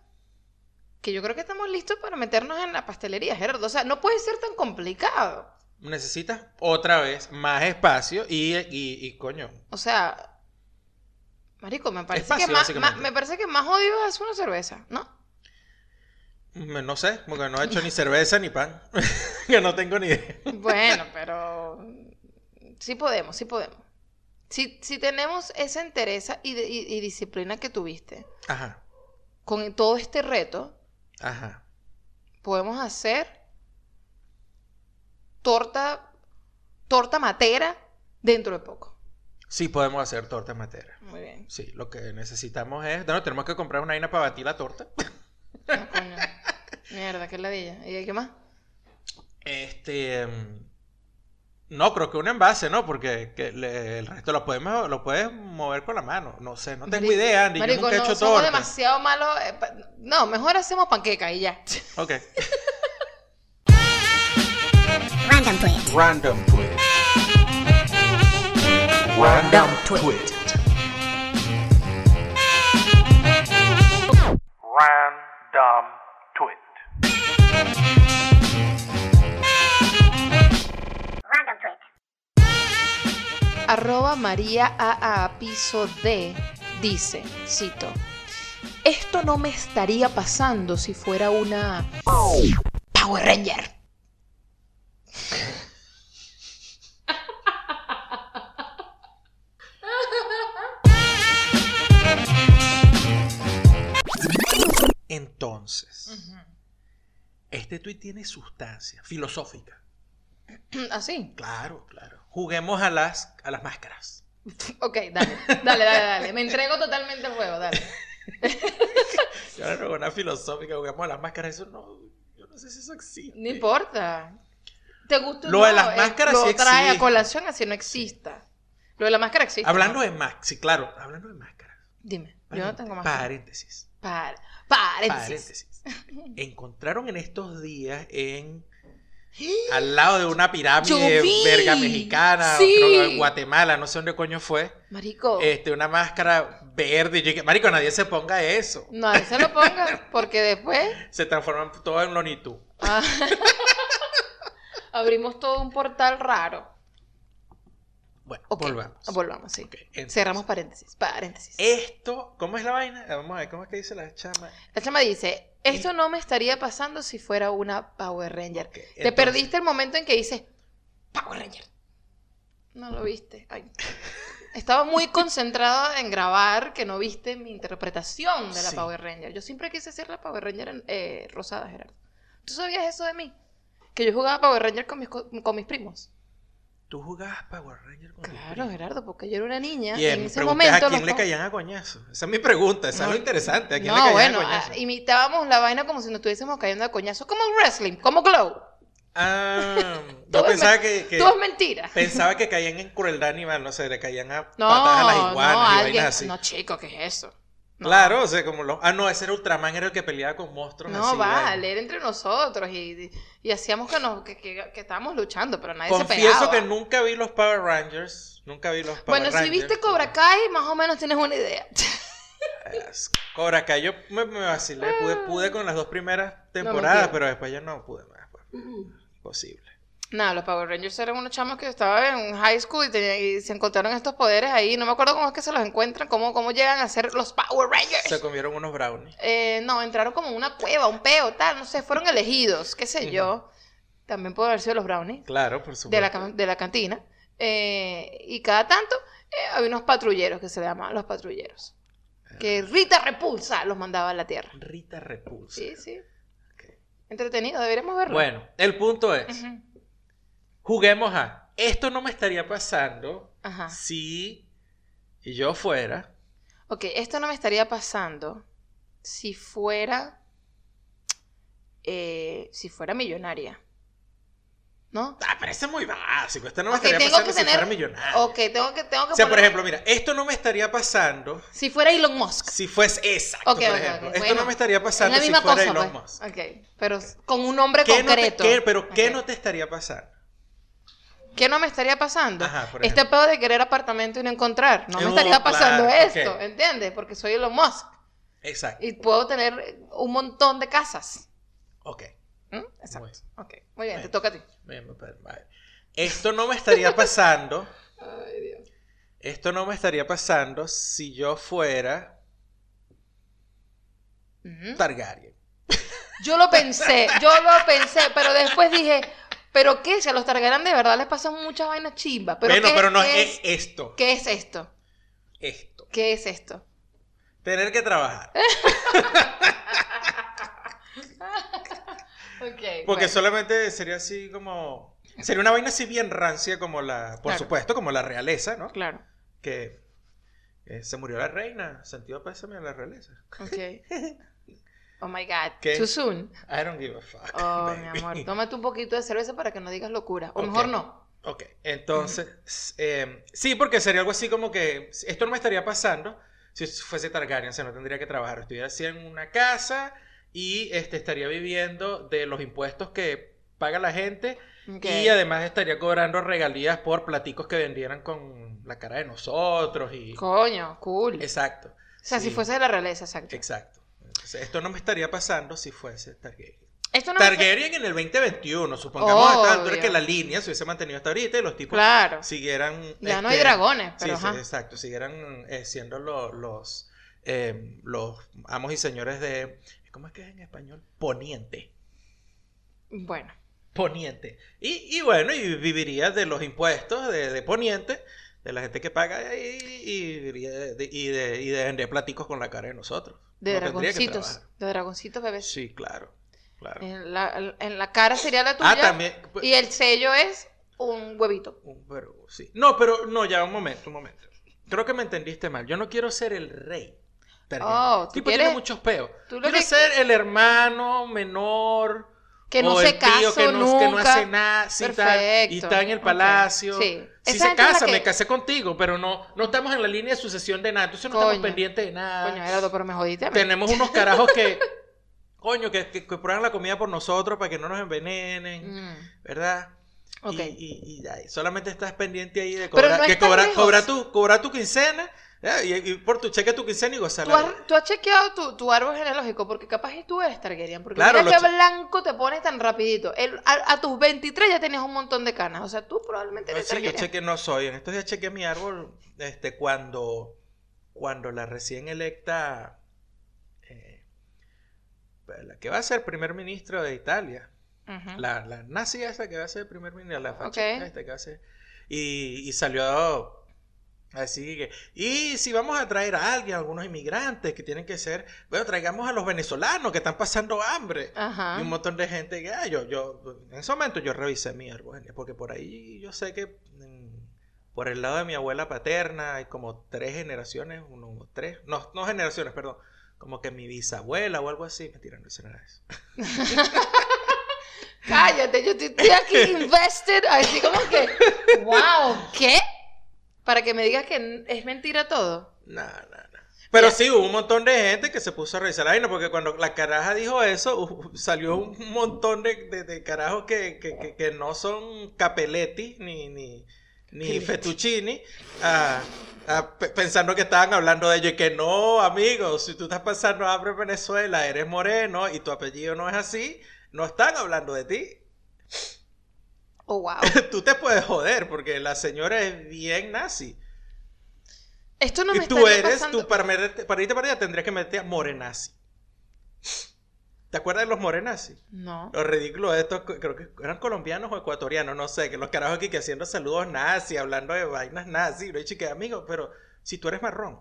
que yo creo que estamos listos para meternos en la pastelería, Gerardo. O sea, no puede ser tan complicado. Necesitas otra vez más espacio y, y, y, coño. O sea, marico, me parece Espacio, que más, me parece que más odio es una cerveza, ¿no? me- No sé, porque no he hecho ni cerveza ni pan. que no tengo ni idea. Bueno, pero sí podemos, sí podemos. Si, si tenemos esa entereza y, y- y disciplina que tuviste Ajá, con todo este reto, ajá. podemos hacer torta, torta matera dentro de poco. Sí, podemos hacer torta matera. Muy bien. Sí, lo que necesitamos es. Bueno, tenemos que comprar una vaina para batir la torta. Ah, coño. Mierda, qué ladilla. ¿Y qué más? Este. mm, No, creo que un envase, ¿no? Porque que le- el resto lo puedes, lo puedes mover con la mano. No sé, no tengo Marico- idea, Andy. Yo nunca he no, hecho somos torta. demasiado malos. eh, No, mejor hacemos panqueca y ya. Ok. Random twist. Random twist. Random twist. Random twist. Random twist. Arroba María AA piso D dice, cito, esto no me estaría pasando si fuera una Power Ranger. Entonces, este tweet tiene sustancia filosófica. Así. Claro, claro. Juguemos a las, a las máscaras. Ok, dale, dale, dale, dale. Me entrego totalmente al juego, dale. Claro, una filosófica, juguemos a las máscaras. Eso no. Yo no sé si eso existe. No importa. ¿Te gusta Lo de las Eh, máscaras Lo sí trae a colación así no exista. Lo de la máscara existe. Hablando ¿no? de máscaras, sí, claro, hablando de máscaras. Dime, yo no tengo más. Paréntesis. Par- paréntesis. Paréntesis. Encontraron en estos días en al lado de una pirámide verga mexicana, Sí. creo en Guatemala, no sé dónde coño fue, Marico, este, una máscara verde. Y yo dije, marico, nadie se ponga eso. no, se lo ponga, porque después Se transforman todo en Tunes. ah, abrimos todo un portal raro. Bueno, volvamos. Volvamos, sí. Ok, entonces, Cerramos paréntesis, paréntesis. Esto, ¿cómo es la vaina? Vamos a ver, ¿cómo es que dice la chama? La chama dice, esto no me estaría pasando si fuera una Power Ranger. Te entonces- perdiste el momento en que dice Power Ranger. No lo viste. Ay. Estaba muy concentrado en grabar que no viste mi interpretación de la Sí. Power Ranger. Yo siempre quise ser la Power Ranger eh, rosada, Gerardo. ¿Tú sabías eso de mí? Que yo jugaba Power Ranger con mis, co- con mis primos. ¿Tú jugabas Power Ranger con Claro? Gerardo, porque yo era una niña. Bien, en ese momento. ¿a quién le caían a coñazo? Esa es mi pregunta, esa es lo interesante. ¿A quién no, le caían bueno, a coñazo? imitábamos la vaina como si nos estuviésemos cayendo a coñazo. Como wrestling, como glow. Ah, yo pensaba que, que- Todo es mentira. pensaba que caían en crueldad animal, no sé, le caían a No, patadas a las iguanas no, y alguien. vainas así. No, chico, ¿qué es eso? No. Claro, o sea, como los... Ah, no, ese era Ultraman, era el que peleaba con monstruos No, así, vale, era entre nosotros y, y hacíamos que, nos, que, que- que estábamos luchando, pero nadie se Confieso pegaba. que nunca vi los Power Rangers, nunca vi los Power Bueno, si Rangers. viste Cobra Kai, más o menos tienes una idea. Cobra Kai, yo me, me vacilé, pude, pude con las dos primeras temporadas, pero después ya no pude más. pues, Imposible. Nada, los Power Rangers eran unos chamos que estaban en high school y, se encontraron estos poderes ahí. No me acuerdo cómo es que se los encuentran, cómo, cómo llegan a ser los Power Rangers. Se comieron unos brownies. Eh, no, entraron como una cueva, un peo, tal, no sé, fueron elegidos, qué sé yo. También puede haber sido los brownies Claro, por supuesto. de la, de la cantina. Eh, y cada tanto eh, había unos patrulleros que se llamaban los patrulleros. Que Rita Repulsa los mandaba a la tierra. Rita Repulsa. Sí, sí. Entretenido, deberíamos verlo. Bueno, el punto es. Juguemos a, esto no me estaría pasando Ajá. si yo fuera, Ok, esto no me estaría pasando si fuera. eh, si fuera millonaria. ¿no? Ah, es muy básico. Esto no me estaría pasando que si tener- fuera millonario. Ok, tengo que, tengo que O sea, por ejemplo, mira, esto no me estaría pasando Si fuera Elon Musk. si fuese exacto, Ok, por ejemplo. Esto bueno. no me estaría Es pasando si fuera cosa, Elon pues. Musk. Ok, pero con un nombre ¿Qué no te- concreto. qué- pero ¿qué no te estaría pasando? ¿Qué no me estaría pasando? Ajá, este pedo de querer apartamento y no encontrar. No me Oh, estaría pasando claro, esto, ok. ¿entiendes? Porque soy Elon Musk. Exacto. Y puedo tener un montón de casas. Ok. ¿Mm? Exacto. Muy- Ok. Muy bien, te toca a ti. Bien, vale. Esto no me estaría pasando. Ay, Dios. Esto no me estaría pasando si yo fuera. Targaryen. Yo lo pensé, yo lo pensé, pero después dije, ¿pero qué? Si a los Targaryen de verdad les pasan muchas vainas chimbas. ¿Pero bueno, qué- pero no qué es, es, esto. ¿Qué es esto? Esto. ¿Qué es esto? Tener que trabajar. Ok. Porque bueno. solamente sería así como. Sería una vaina así bien rancia como la. Por Claro. supuesto, como la realeza, ¿no? Claro. Que eh, se murió la reina. Sentido pésame a la realeza. Ok. Oh my God. ¿Qué? Too soon. I don't give a fuck. Oh, mi amor. Tómate un poquito de cerveza para que no digas locura. O mejor no. Ok, entonces, eh, sí, porque sería algo así como que esto no me estaría pasando si fuese Targaryen, o sea, no tendría que trabajar, estuviera así en una casa y este, estaría viviendo de los impuestos que paga la gente y además estaría cobrando regalías por platicos que vendieran con la cara de nosotros y... Coño, cool. Exacto. o sea, si fuese de la realeza, exacto. Exacto. Entonces, esto no me estaría pasando si fuese Targaryen. Esto no me- Targaryen en el 2021, supongamos a esta altura que la línea se hubiese mantenido hasta ahorita y los tipos Claro. siguieran... Ya no este, hay dragones, pero sí, ajá. exacto, siguieran eh, siendo lo- los, eh, los amos y señores de... ¿Cómo es que es en español? Poniente. Bueno. Poniente. Y, y bueno, y viviría de los impuestos de, de Poniente, de la gente que paga y, y, viviría de, de- y de, y de vender platicos con la cara de nosotros. De No dragoncitos. De dragoncitos bebés. Sí, claro. claro. En la, en la cara sería la tuya. Ah, también. pues, Y el sello es un huevito. Un- Pero, sí. No, pero no, ya un momento, un momento. Creo que me entendiste mal. Yo no quiero ser el rey. Oh, ¿tú tipo quieres- tiene muchos peos. tú lo Quiero que- ser el hermano menor. Que no o se el tío casó que no, que no hace nada. sí, tal, y está en el palacio. Sí. Si Esa se casa, que- me casé contigo, pero no, no estamos en la línea de sucesión de nada. Entonces no Coño. estamos pendientes de nada. Coño, Gerardo, pero me jodiste. Tenemos unos carajos que, coño, que, que, que prueban la comida por nosotros para que no nos envenenen, Mm, ¿verdad? Y, y, y ya, solamente estás pendiente ahí de cobrar, no que cobra, cobra tu, cobra tu quincena, ¿ya? Y, y por tu cheque tu quincena y gozar ¿Tú has, tú has chequeado tu, tu árbol genealógico, porque capaz y tú eres Targaryen. Porque Claro, mira che- blanco te pones tan rapidito. El- a, a tus 23 ya tenías un montón de canas. O sea, tú probablemente No, eres sí, yo cheque no soy. En estos días chequeé mi árbol este, cuando, cuando la recién electa, eh, la que va a ser primer ministro de Italia, Ujú. la, la nazi esa que va a ser primer ministro, la fachita Ok. esta que va a ser, y, y salió así que, y si vamos a traer a alguien, algunos inmigrantes que tienen que ser, bueno, traigamos a los venezolanos que están pasando hambre. Ajá. Y un montón de gente que, ah, yo, yo, en ese momento yo revisé mi árbol, porque por ahí yo sé que mm, por el lado de mi abuela paterna hay como tres generaciones, uno, tres, no, no generaciones, perdón, como que mi bisabuela o algo así, no hice nada de eso. Cállate, yo estoy, aquí invested, así como que, wow, ¿qué? Para que me digas que es mentira todo. No, no, no. Pero sí, hubo un montón de gente que se puso a revisar la vaina, porque cuando la caraja dijo eso, uh, salió un montón de, de- de carajos que, que- que- que no son capeletti ni, ni, ni fettuccini, pe- pensando que estaban hablando de ello y que no, amigos, si tú estás pasando hambre en Venezuela, eres moreno y tu apellido no es así, no están hablando de ti. Oh, wow. tú te puedes joder, porque la señora es bien nazi. Esto no me y tú eres, pasando- tú para, meterte- para irte para allá tendrías que meterte a morenazi. ¿Te acuerdas de los morenazi? No. Los ridículos de estos, creo que eran colombianos o ecuatorianos, no sé, que los carajos aquí que haciendo saludos nazi, hablando de vainas nazi, lo he dicho que amigo, pero si tú eres marrón,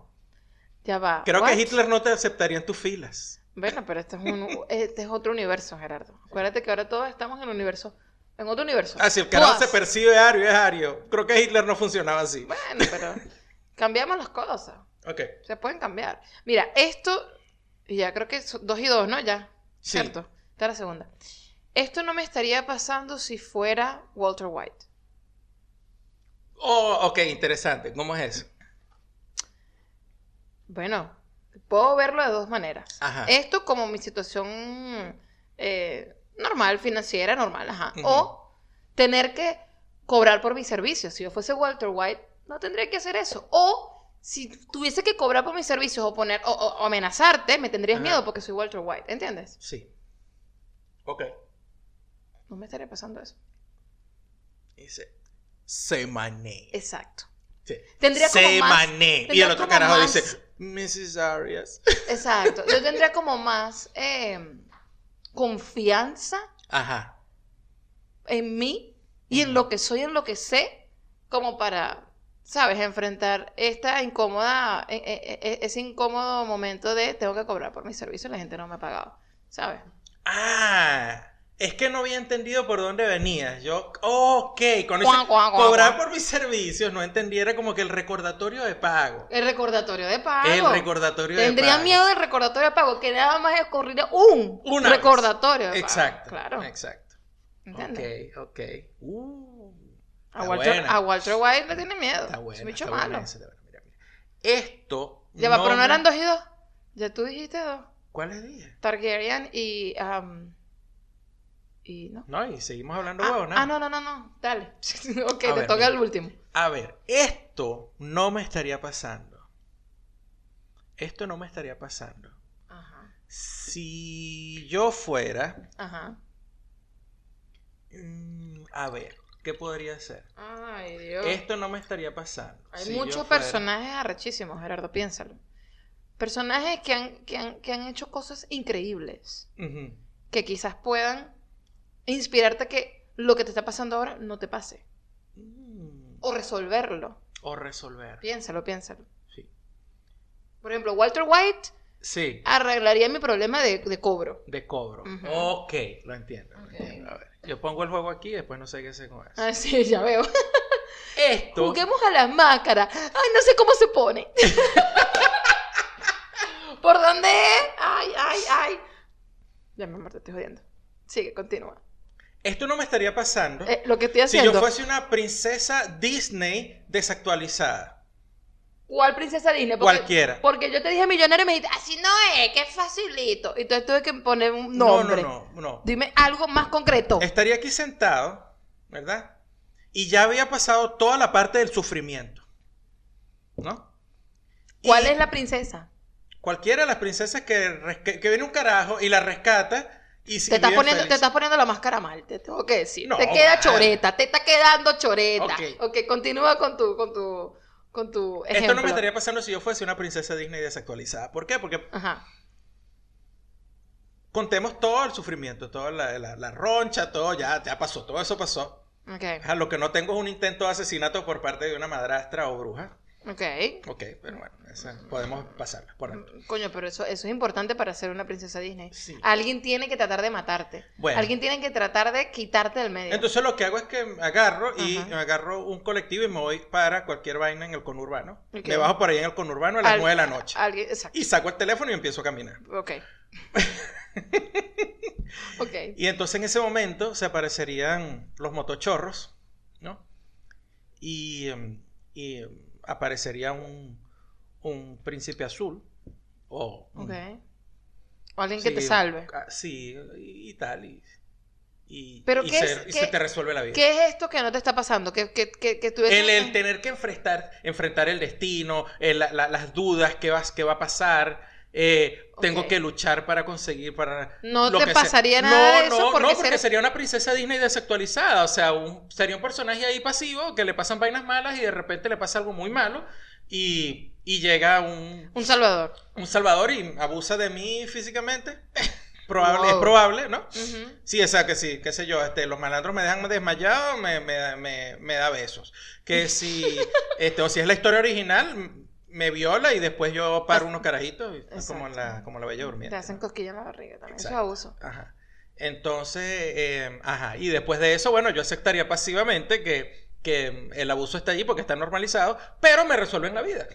Ya va. creo What? que Hitler no te aceptaría en tus filas. Bueno, pero este es, un, este es otro universo, Gerardo. Acuérdate que ahora todos estamos en el universo. En otro universo. Ah, si el carajo se percibe ario, es ario. Creo que Hitler no funcionaba así. Bueno, pero cambiamos las cosas. Ok. Se pueden cambiar. Mira, esto, y ya creo que son dos y dos, ¿no? Ya. Sí. ¿Cierto? Esta es la segunda. Esto no me estaría pasando si fuera Walter White. Oh, ok, interesante. ¿Cómo es eso? Bueno, puedo verlo de dos maneras. Ajá. Esto como mi situación eh, normal, financiera, normal, ajá. O tener que cobrar por mis servicios. Si yo fuese Walter White, no tendría que hacer eso. O si tuviese que cobrar por mis servicios o poner o, amenazarte, me tendrías Ajá. miedo porque soy Walter White, ¿entiendes? Sí. Ok. No me estaría pasando eso. Dice, se mané. Exacto. Sí. Tendría como se más- mané. Y tendría el otro como carajo más- dice, Mrs. Arias. Exacto. Yo tendría como más eh, confianza Ajá. en mí y en lo que soy, en lo que sé, como para, ¿sabes? Enfrentar esta incómoda, e- e- e- ese incómodo momento de tengo que cobrar por mis servicios y la gente no me ha pagado, ¿sabes? Ah, es que no había entendido por dónde venías. Yo, ok, con cuá, cobrar por mis servicios, no entendiera como que el recordatorio de pago. El recordatorio de pago. El recordatorio de Tendría pago. miedo del recordatorio de pago, que nada más ocurriría un Una recordatorio de pago. Exacto. Claro. Exacto. ¿Entiendes? Ok, ok. Uh, A, Walter, a Walter White le tiene miedo. Está es bueno. está buena malo. Mira, mira. Esto. Ya va, pero no eran dos y dos. Ya tú dijiste dos. ¿Cuáles dije? Targaryen y. am, y no. No, y seguimos hablando Ah, huevo, ah, no, no, no, no. Dale. ok, A te ver, toca mira. el último. A ver, esto no me estaría pasando. Esto no me estaría pasando. Ajá. Si yo fuera. Ajá. mm, a ver, ¿qué podría ser? Ay, Dios. Esto no me estaría pasando. Hay Si muchos fuera- personajes arrechísimos, Gerardo, piénsalo. Personajes que han, que, han, que han hecho cosas increíbles. Que quizás puedan inspirarte a que lo que te está pasando ahora no te pase. Mm, O resolverlo. O resolver. Piénsalo, piénsalo. Sí. Por ejemplo, Walter White Sí, arreglaría mi problema de, de cobro. de cobro. Ok, lo entiendo. lo Ok. entiendo. A ver, yo pongo el juego aquí y después no sé qué sé con eso. Ah, sí, ya veo. Esto. Juguemos a las máscaras. Ay, no sé cómo se pone. ¿Por dónde es? Ay, ay, ay. Ya, amor, te estoy jodiendo. Sigue, continúa. Esto no me estaría pasando. Eh, lo que estoy si haciendo. yo fuese una princesa Disney desactualizada. ¿Cuál princesa Disney? Porque, Cualquiera. Porque yo te dije millonario y me dijiste, así no es, que es facilito. Y entonces tuve que poner un No, nombre. no, no, no. Dime algo más concreto. Estaría aquí sentado, ¿verdad? Y ya había pasado toda la parte del sufrimiento. ¿No? ¿Cuál Y es la princesa? Cualquiera de las princesas que, que viene un carajo y la rescata y si Te estás, poniendo, te estás poniendo la máscara mal, te tengo que decir. No, te queda choreta, te está quedando choreta. Ok. ok, continúa con tu, con tu, con tu ejemplo. Esto no me estaría pasando si yo fuese una princesa Disney desactualizada. ¿Por qué? Porque Ajá. contemos todo el sufrimiento, toda la, la- la roncha, todo ya, ya pasó, todo eso pasó. Ok. Ajá, lo que no tengo es un intento de asesinato por parte de una madrastra o bruja. Ok. Ok, pero bueno, esa podemos pasarla por alto. Coño, pero eso, eso es importante para ser una princesa Disney. Sí. Alguien tiene que tratar de matarte. Bueno. Alguien tiene que tratar de quitarte del medio. Entonces lo que hago es que agarro y Ajá. me agarro un colectivo y me voy para cualquier vaina en el conurbano. Ok. Me bajo por ahí en el conurbano a las 9 de la noche. Alguien, exacto. Y saco el teléfono y empiezo a caminar. Ok. ok. Y entonces en ese momento se aparecerían los motochorros, ¿no? Y, em, y, em, aparecería un, un príncipe azul. O un-. O alguien que te salve. ah, Sí, y, tal. Y, y, Pero y ¿qué se, es- y qué- se te resuelve la vida. ¿Qué es esto que no te está pasando? Que, que, que, que tú eres El, tener que enfrentar, enfrentar el destino, el- la- la- las dudas, qué, vas, qué va a pasar. Eh, Tengo que luchar para conseguir, para... No lo te que sea. pasaría nada no, de eso No, porque no, porque sería una princesa Disney desactualizada. O sea, un- sería un personaje ahí pasivo que le pasan vainas malas y de repente le pasa algo muy malo y, y llega un, Un salvador. un salvador y abusa de mí físicamente. Probable, Wow. Es probable, ¿no? Ujú. Sí, o sea, que sí, qué sé yo, este, los malandros me dejan desmayado, me, me, me, me da besos. Que si, este, o si es la historia original, me viola y después yo paro unos carajitos, como Exacto. la, como la bella Te durmiente. hacen ¿no? cosquilla en la barriga también. Eso es Exacto. abuso. Ajá. Entonces, eh, ajá, y después de eso, bueno, yo aceptaría pasivamente que, que el abuso está allí porque está normalizado, pero me resuelven la vida.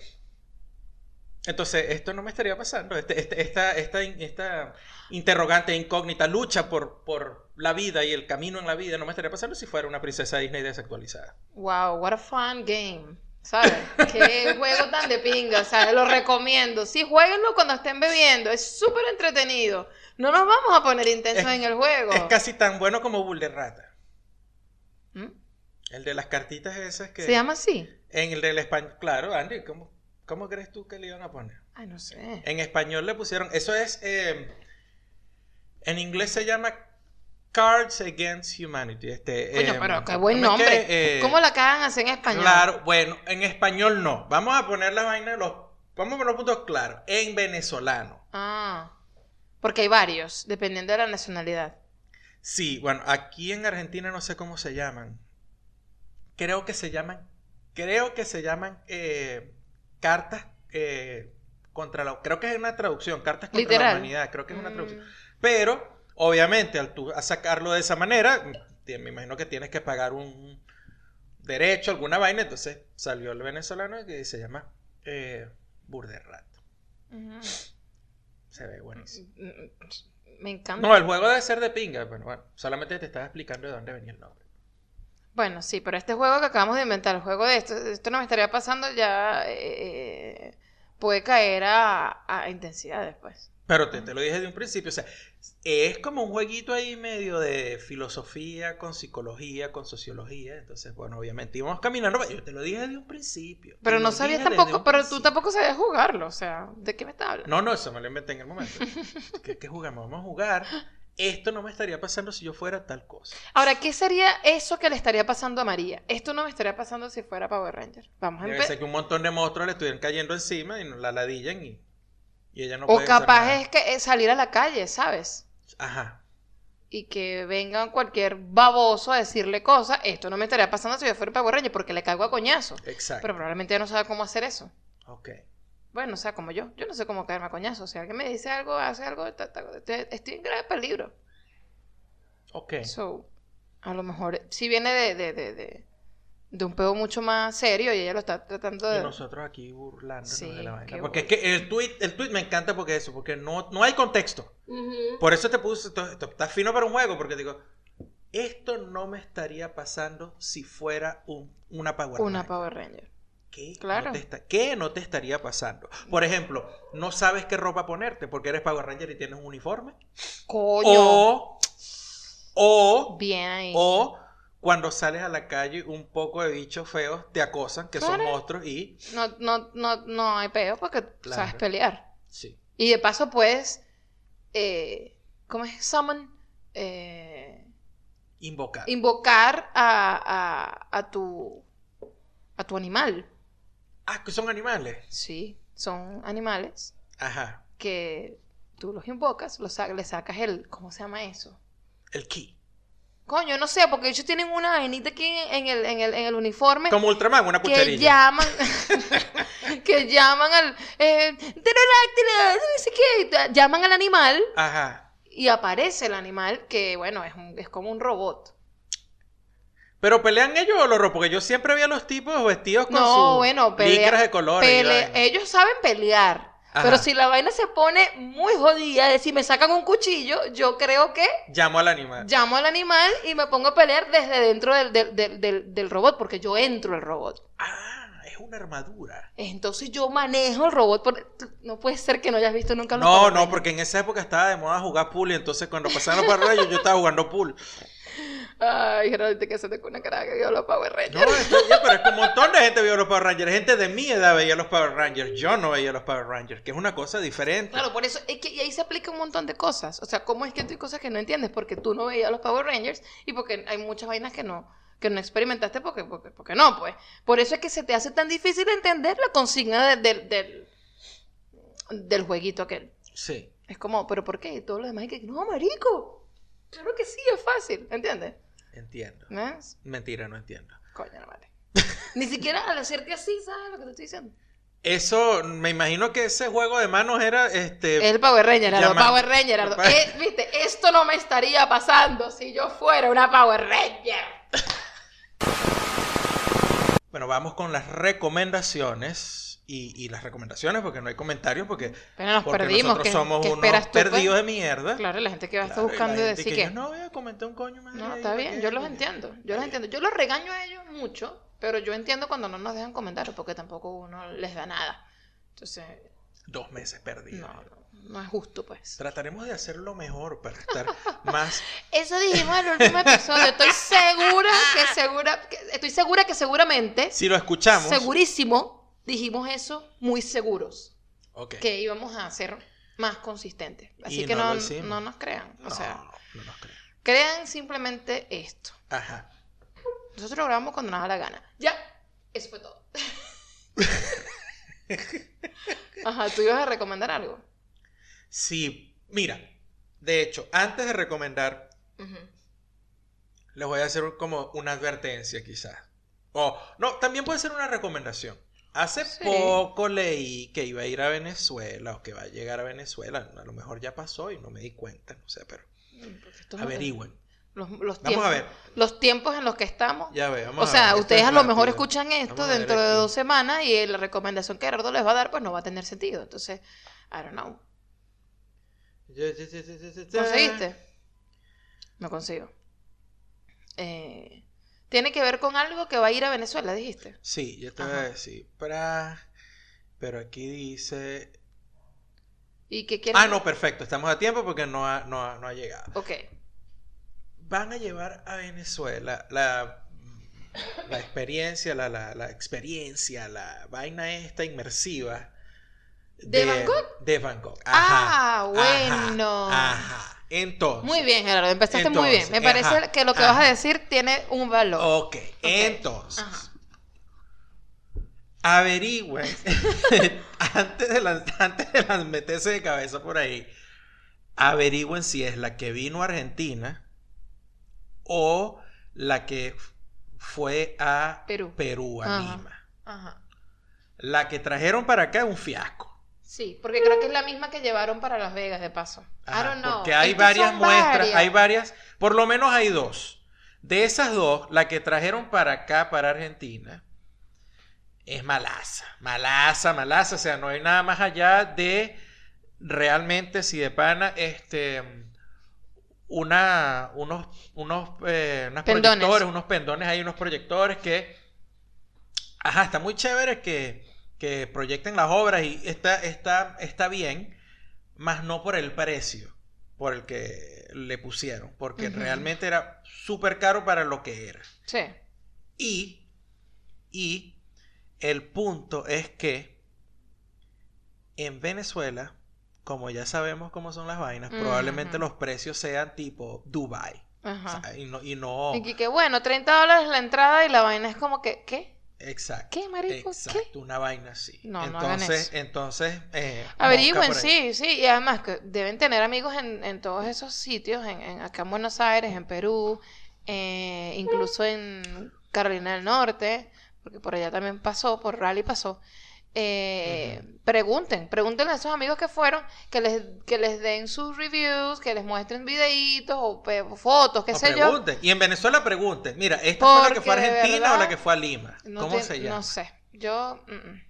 Entonces, esto no me estaría pasando. Este- este- esta, esta, esta interrogante incógnita, lucha por, por la vida y el camino en la vida, no me estaría pasando si fuera una princesa Disney desactualizada. Wow, what a fun game. ¿Sabes? Qué juego tan de pinga, ¿sabes? Lo recomiendo. Sí, jueguenlo cuando estén bebiendo. Es súper entretenido. No nos vamos a poner intensos Es- en el juego. Es casi tan bueno como Bull de Rata. ¿Mm? El de las cartitas esas que... ¿Se llama así? En el del español, claro, Andy, ¿cómo, ¿cómo crees tú que le iban a poner? Ay, no sé. En español le pusieron, eso es, eh, en inglés se llama Cards Against Humanity. Este, Coño, eh, pero qué buen ¿cómo es nombre. que, eh, ¿Cómo la cagan así en español? Claro, bueno, en español no. Vamos a poner la vaina de los, vamos a poner los puntos claros. En venezolano. Ah. Porque hay varios, dependiendo de la nacionalidad. Sí, bueno, aquí en Argentina no sé cómo se llaman. Creo que se llaman, creo que se llaman eh, cartas eh, contra la, creo que es una traducción, cartas contra Literal. la humanidad, creo que es una Mm. traducción. Pero, obviamente, al tú a sacarlo de esa manera, me imagino que tienes que pagar un derecho, alguna vaina, entonces salió el venezolano que se llama eh, Burderrato. Ujú. Se ve buenísimo. Mm, Me encanta. No, el juego debe ser de pinga, pero bueno, solamente te estaba explicando de dónde venía el nombre. Bueno, sí, pero este juego que acabamos de inventar, el juego de esto, esto no me estaría pasando ya, eh, puede caer a, a intensidad después. Pero te, te lo dije de un principio, o sea, es como un jueguito ahí medio de filosofía con psicología, con sociología, entonces, bueno, obviamente íbamos caminando, yo te lo dije de un principio. Pero no sabías tampoco, pero tú tampoco sabías jugarlo, o sea, ¿de qué me estás hablando? No, no, eso me lo inventé en el momento. ¿Qué, qué jugamos? Vamos a jugar. Esto no me estaría pasando si yo fuera tal cosa. Ahora, ¿qué sería eso que le estaría pasando a María? Esto no me estaría pasando si fuera Power Ranger. Vamos a empezar. que un montón de monstruos le estuvieran cayendo encima y la ladillan y, y ella no O puede hacer capaz nada. es que es salir a la calle, ¿sabes? Ajá. Y que venga cualquier baboso a decirle cosas. Esto no me estaría pasando si yo fuera Power Ranger porque le caigo a coñazo. Exacto. Pero probablemente ella no sabe cómo hacer eso. Ok. Bueno, o sea, como yo. Yo no sé cómo caerme a coñazo. Si alguien me dice algo, hace algo, ta- ta- estoy estoy en grave peligro. Ok. So, a lo mejor si viene de, de, de, de, de un pedo mucho más serio y ella lo está tratando Y de... nosotros aquí burlándonos Sí, de la vaina. Porque es que el tweet, el tweet me encanta porque eso, porque no, no hay contexto. Por eso te puse, esto, esto está fino para un juego, porque digo, esto no me estaría pasando si fuera un, una Power Una Ranger. Power Ranger. ¿Qué, Claro. no te está- ¿Qué no te estaría pasando? Por ejemplo, no sabes qué ropa ponerte porque eres Power Ranger y tienes un uniforme. Coño. O, o, Bien ahí. o cuando sales a la calle un poco de bichos feos te acosan, que son monstruos y... No, no, no, no hay peo porque Claro. sabes pelear. Sí. Y de paso puedes... Eh, ¿Cómo es? Summon. Eh, Invocar. invocar a, a, a tu... A tu animal. Ah, que son animales. Sí, son animales Ajá. que tú los invocas, los le sacas el... ¿Cómo se llama eso? El ki. Coño, no sé, porque ellos tienen una vainita aquí en el, en el, en el uniforme Como Ultraman, una que cucharilla. llaman que llaman al eh, llaman al animal Ajá. y aparece el animal que bueno es, un- es como un robot Pero pelean ellos o los robots, porque yo siempre vi a los tipos vestidos con no sus bueno licras de colores. pele- ellos saben pelear Ajá. pero si la vaina se pone muy jodida, es decir, me sacan un cuchillo, yo creo que Llamo al animal. llamo al animal y me pongo a pelear desde dentro del, del- del- del- robot, porque yo entro al robot. Ah, es una armadura. Entonces yo manejo el robot. por- No puede ser que no hayas visto nunca los No, no, porque en esa época estaba de moda jugar pool y entonces cuando pasaban los Rangers yo estaba jugando pool. Ay, Gerald, que se te con una cara que vio los Power No, Rangers. esto- ya, pero es que un montón de gente vio los Power Rangers. Gente de mi edad veía los Power Rangers. Yo no veía los Power Rangers, que es una cosa diferente. Claro, por eso, es que y ahí se aplica un montón de cosas. O sea, ¿cómo es que tú hay cosas que no entiendes? Porque tú no veías los Power Rangers y porque hay muchas vainas que no, que no experimentaste porque, porque, porque no, pues. Por eso es que se te hace tan difícil entender la consigna de- del, del, del jueguito aquel. Sí. Es como, ¿pero por qué? Y todos los demás, y que, no, marico. Claro que sí, es fácil, ¿entiendes? Entiendo. ¿Ves? Mentira, no entiendo. Coño, no vale. Ni siquiera al hacerte así, ¿sabes lo que te estoy diciendo? Eso, me imagino que ese juego de manos era este. El Power Ranger, Llama- Power Ranger, Aldo. Papá. Eh, Viste, esto no me estaría pasando si yo fuera una Power Ranger. Bueno, vamos con las recomendaciones. Y, y las recomendaciones, porque no hay comentarios, porque, Pero nos porque perdimos. nosotros ¿Qué, somos qué unos pues? perdidos de mierda. Claro, la gente que va a estar Claro, la buscando y decir que que... yo no voy a comentar un coño madre No, está ¿para bien, yo los entiendo, yo los entiendo. Yo los regaño a ellos mucho, pero yo entiendo cuando no nos dejan comentarios porque tampoco uno les da nada. Entonces, Dos meses perdidos. no, no, no es justo, pues. Trataremos de hacerlo mejor para estar más. Eso dijimos en el último episodio. Estoy segura que segura, que- estoy segura que seguramente, Si lo escuchamos. segurísimo, dijimos eso muy seguros, Ok. que íbamos a ser más consistentes. Así que no no, lo nos crean. O No, sea, no, no nos creen. crean simplemente esto. Ajá. Nosotros grabamos cuando nos da la gana. Ya, eso fue todo. Ajá, tú ibas a recomendar algo. Sí, mira. De hecho, antes de recomendar, les voy a hacer como una advertencia, quizás. O, no, también puede ser una recomendación. Hace Sí. poco leí que iba a ir a Venezuela o que va a llegar a Venezuela. A lo mejor ya pasó y no me di cuenta, no sé, pero Porque esto es- averigüen. Los, los Vamos tiempos, a ver. Los tiempos en los que estamos. Ya ve, vamos O a sea, ver, ustedes es a lo mejor rápido. escuchan esto Vamos dentro de dos semanas y la recomendación que Gerardo les va a dar, pues no va a tener sentido. Entonces, I don't know. ¿Conseguiste? No consigo. Eh, Tiene que ver con algo que va a ir a Venezuela, dijiste. Sí, yo te voy a Ajá. decir. Pero aquí dice. ¿Y qué quieren? Ah, no, perfecto. Estamos a tiempo porque no ha, no ha- no ha llegado. Ok. Van a llevar a Venezuela la, la experiencia, la, la, la experiencia, la vaina esta inmersiva. ¿De Gogh? De Van Gogh. Ah, Ajá, bueno. Ajá. ajá. Entonces. Muy bien, Gerardo. Empezaste muy bien. Me parece ajá, que lo que ajá. vas a decir tiene un valor. Ok, entonces. Ajá. Averigüen antes de, antes de lan- meterse de cabeza por ahí. Averigüen si es la que vino a Argentina o la que fue a Perú. a Ajá. Lima. La que trajeron para acá es un fiasco. Sí, porque creo que es la misma que llevaron para Las Vegas, de paso. Ajá, I don't know. Porque hay Es varias muestras, varias. hay varias, por lo menos hay dos. De esas dos, la que trajeron para acá, para Argentina, es malaza, malaza, malaza. O sea, no hay nada más allá de realmente, si de pana, este, una, unos, unos, eh, Pendones. proyectores, unos pendones, hay unos proyectores que, ajá, está muy chévere que, que proyecten las obras y está, está, está bien, más no por el precio por el que le pusieron, porque realmente era súper caro para lo que era. Sí. Y, y el punto es que en Venezuela, como ya sabemos cómo son las vainas, probablemente los precios sean tipo Dubai. Ajá. y no, y no Y que bueno, 30 dólares la entrada y la vaina es como que, ¿qué? Exacto. ¿Qué, marico? Exacto, una vaina así. No, no hagan entonces, eso. entonces, eh, Averigüen, sí, sí. Y además que deben tener amigos en, en todos esos sitios, en, en- acá en Buenos Aires, en Perú, eh, incluso en Carolina del Norte, porque por allá también pasó, por Rally pasó. Eh, Pregunten, pregúntenle a esos amigos que fueron, que les, que les den sus reviews, que les muestren videitos o fotos, qué O sé yo. Y en Venezuela pregunten, mira, ¿esta fue la que Porque fue a Argentina o la que fue a Lima? No ¿Cómo te- se llama? No sé, yo... mm, mm.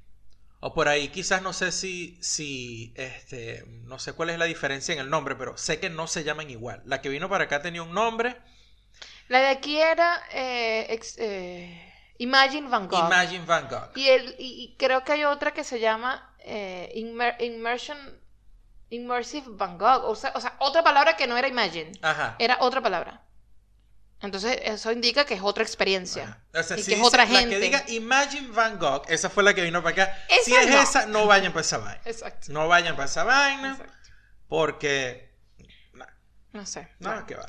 O por ahí quizás no sé si, si, este, no sé cuál es la diferencia en el nombre, pero sé que no se llaman igual. La que vino para acá tenía un nombre, La de aquí era eh, ex- eh, Imagine Van Gogh. Imagine Van Gogh. Y, el, y, creo que hay otra que se llama eh, Immer- Immersion, Immersive Van Gogh. O sea, o sea, otra palabra que no era Imagine. Ajá. Era otra palabra. Entonces, eso indica que es otra experiencia. Ajá. O sea, y si que es dice- otra La gente. que diga Imagine Van Gogh, esa fue la que vino para acá. si Esa es no. esa, no vayan para esa vaina. Exacto. No vayan para esa vaina, Exacto. porque... nah, No sé. No, va, que va.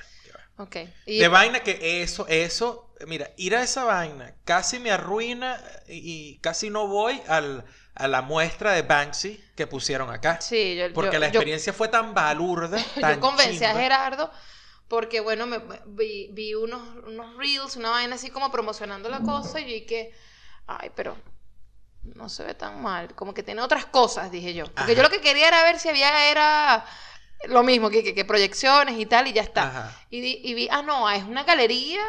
Ok. Y, De vaina que eso, eso, mira, ir a esa vaina casi me arruina y, casi no voy al, a la muestra de Banksy que pusieron acá. sí, yo, Porque yo- la yo- experiencia fue tan balurda, tan yo convencí a chimba. Gerardo porque, bueno, me, vi, vi unos, unos reels, una vaina así como promocionando la cosa y yo dije, ay, pero no se ve tan mal, como que tiene otras cosas, dije yo. Porque Ajá. yo lo que quería era ver si había, era lo mismo, que, que, que proyecciones y tal, y ya está. Y, vi, ah, no, es una galería,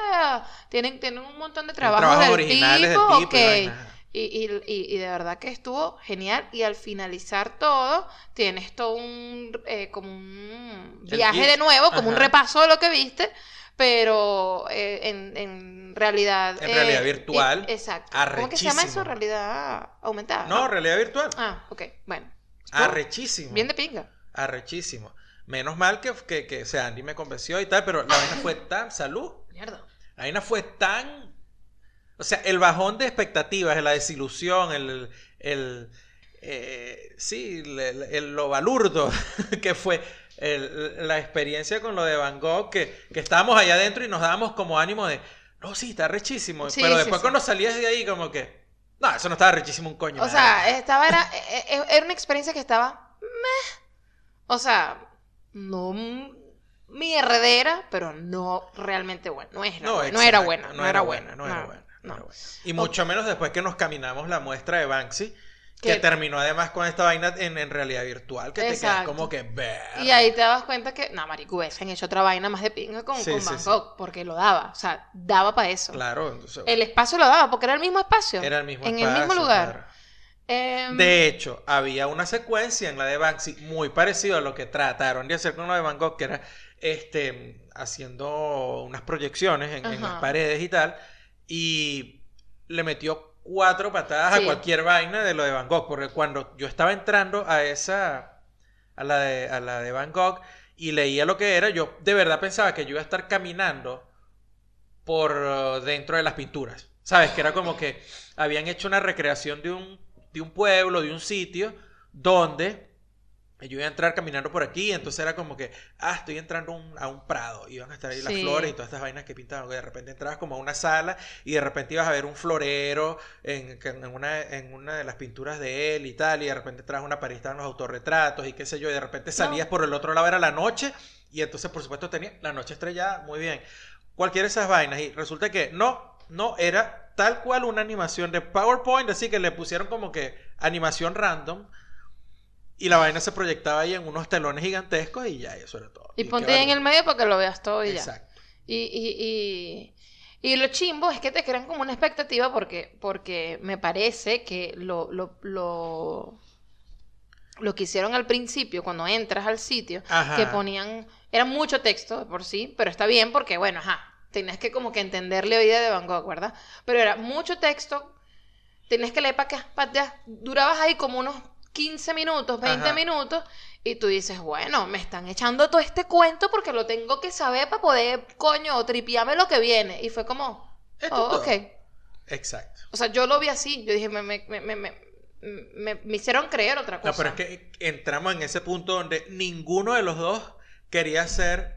tienen, tienen un montón de trabajos, trabajos del originales del tipo, tipo y. Y, y- de verdad que estuvo genial. Y al finalizar todo, tienes todo un, eh, como un viaje de nuevo, como un repaso de lo que viste, pero eh, en, en realidad... En eh, realidad virtual, eh, exacto. ¿Cómo que se llama eso? Realidad aumentada. No, realidad virtual. Ah, ok, bueno. Arrechísimo. Bien de pinga. Arrechísimo. Menos mal que, que, que o sea, Andy me convenció y tal, pero la vaina fue tan. Salud. Mierda. La vaina fue tan. O sea, el bajón de expectativas, la desilusión, el. el eh, sí, el- lo balurdo que fue el- la experiencia con lo de Van Gogh, que, que estábamos allá adentro y nos dábamos como ánimo de. No, sí, está rechísimo. Sí, pero sí, después sí. cuando salías de ahí, como que. No, eso no estaba rechísimo un coño. O madre". sea, estaba, era, eh, eh, era una experiencia que estaba meh. O sea, no m- mierdera, pero no realmente buena. No era, buena, no era buena, no, era buena. no era buena, no no. era buena. Y mucho menos después que nos caminamos la muestra de Banksy, que Que- terminó además con esta vaina en, en realidad virtual, que te quedas como que ver. Y ahí te das cuenta que, no, marico, hubiesen hecho otra vaina más de pinga con, Sí, con sí, Van sí. Gogh, porque lo daba, o sea, daba para eso. Claro, entonces, El espacio lo daba, porque era el mismo espacio. era el mismo En el mismo espacio, lugar. claro. Em, De hecho, había una secuencia en la de Banksy muy parecido a lo que trataron de hacer con lo de Van Gogh, que era este, haciendo unas proyecciones en, en las paredes y tal, y le metió cuatro patadas a cualquier vaina de lo de Van Gogh, porque cuando yo estaba entrando a esa, a la de, a la de Van Gogh, y leía lo que era, yo de verdad pensaba que yo iba a estar caminando por uh, dentro de las pinturas. ¿Sabes? Que era como que habían hecho una recreación de un, de un pueblo, de un sitio, donde yo iba a entrar caminando por aquí, entonces era como que, ah, estoy entrando a un, a un prado, iban a estar ahí las Sí. flores y todas estas vainas que pintaban, de repente entrabas como a una sala y de repente ibas a ver un florero en, una, en una de las pinturas de él y tal, y de repente entrabas a una pared estaban los autorretratos y qué sé yo, y de repente salías por el otro lado, era la noche, y entonces por supuesto tenía la noche estrellada, muy bien, cualquiera de esas vainas, y resulta que no, no, era tal cual una animación de PowerPoint, así que le pusieron como que animación random. Y la vaina se proyectaba ahí en unos telones gigantescos y ya, eso era todo. y ponte ahí en el medio para que lo veas todo y ya. Exacto. Y, y, y, y lo chimbo es que te crean como una expectativa porque, porque me parece que lo, lo, lo, lo que hicieron al principio, cuando entras al sitio, Ajá. que ponían, era mucho texto de por sí, pero está bien porque, bueno, ajá, tenías que como que entenderle vida de Van Gogh, ¿verdad? Pero era mucho texto, tenías que leer para acá, para allá, durabas ahí como unos 15 minutos, 20 Ajá. minutos, y tú dices, bueno, me están echando todo este cuento porque lo tengo que saber para poder, coño, tripiarme lo que viene. Y fue como, Esto oh, ok. Exacto. O sea, yo lo vi así, yo dije, me, me, me, me, me, me- me hicieron creer otra cosa. No, pero es que entramos en ese punto donde ninguno de los dos quería hacer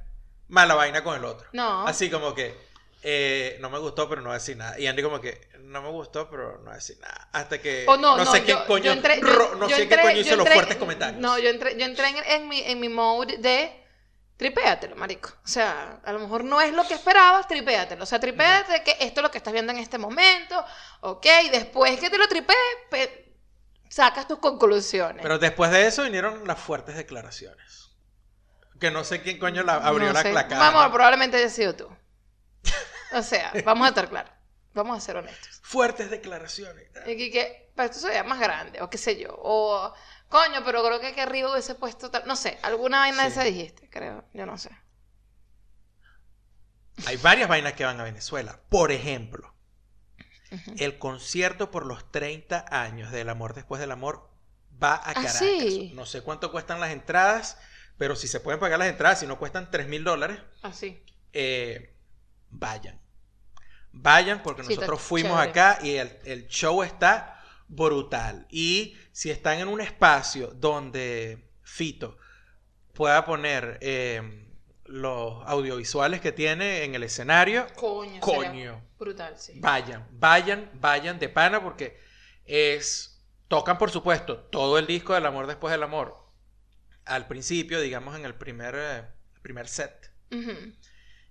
mala vaina con el otro. No. Así como que eh, no me gustó, pero no decir nada. Y Andy como que no me gustó, pero no voy a decir nada. Hasta que no, no, sé qué yo- coño, yo entré- yo- ro- no sé entré- qué coño hizo los fuertes comentarios. No, yo entré, yo entré en, en mi, en mi mode de tripéatelo, marico. O sea, a lo mejor no es lo que esperabas, tripéatelo. O sea, tripéate que esto es lo que estás viendo en este momento, ok, después que te lo tripees, pe- sacas tus conclusiones. Pero después de eso vinieron las fuertes declaraciones. Que no sé quién coño la, abrió No la, sé. la cara. Vamos, probablemente haya sido tú. O sea, vamos a estar claros. Vamos a ser honestos. Fuertes declaraciones. Y que, que pero esto se más grande, o qué sé yo. O, coño, pero creo que aquí arriba hubiese puesto tal. No sé, alguna vaina de Sí. esa dijiste, creo. Yo no sé. Hay varias vainas que van a Venezuela. Por ejemplo, el concierto por los 30 años del amor después del amor va a Caracas. Ah, sí? No sé cuánto cuestan las entradas, pero si se pueden pagar las entradas, si no cuestan 3 mil dólares, Así. eh, vayan. Vayan porque Sí, nosotros fuimos chévere. acá y el, el show está brutal. Y si están en un espacio donde Fito pueda poner eh, los audiovisuales que tiene en el escenario, Coño. Coño. Brutal, sí. vayan, vayan, vayan de pana porque es tocan por supuesto todo el disco del amor después del amor al principio, digamos en el primer eh, primer set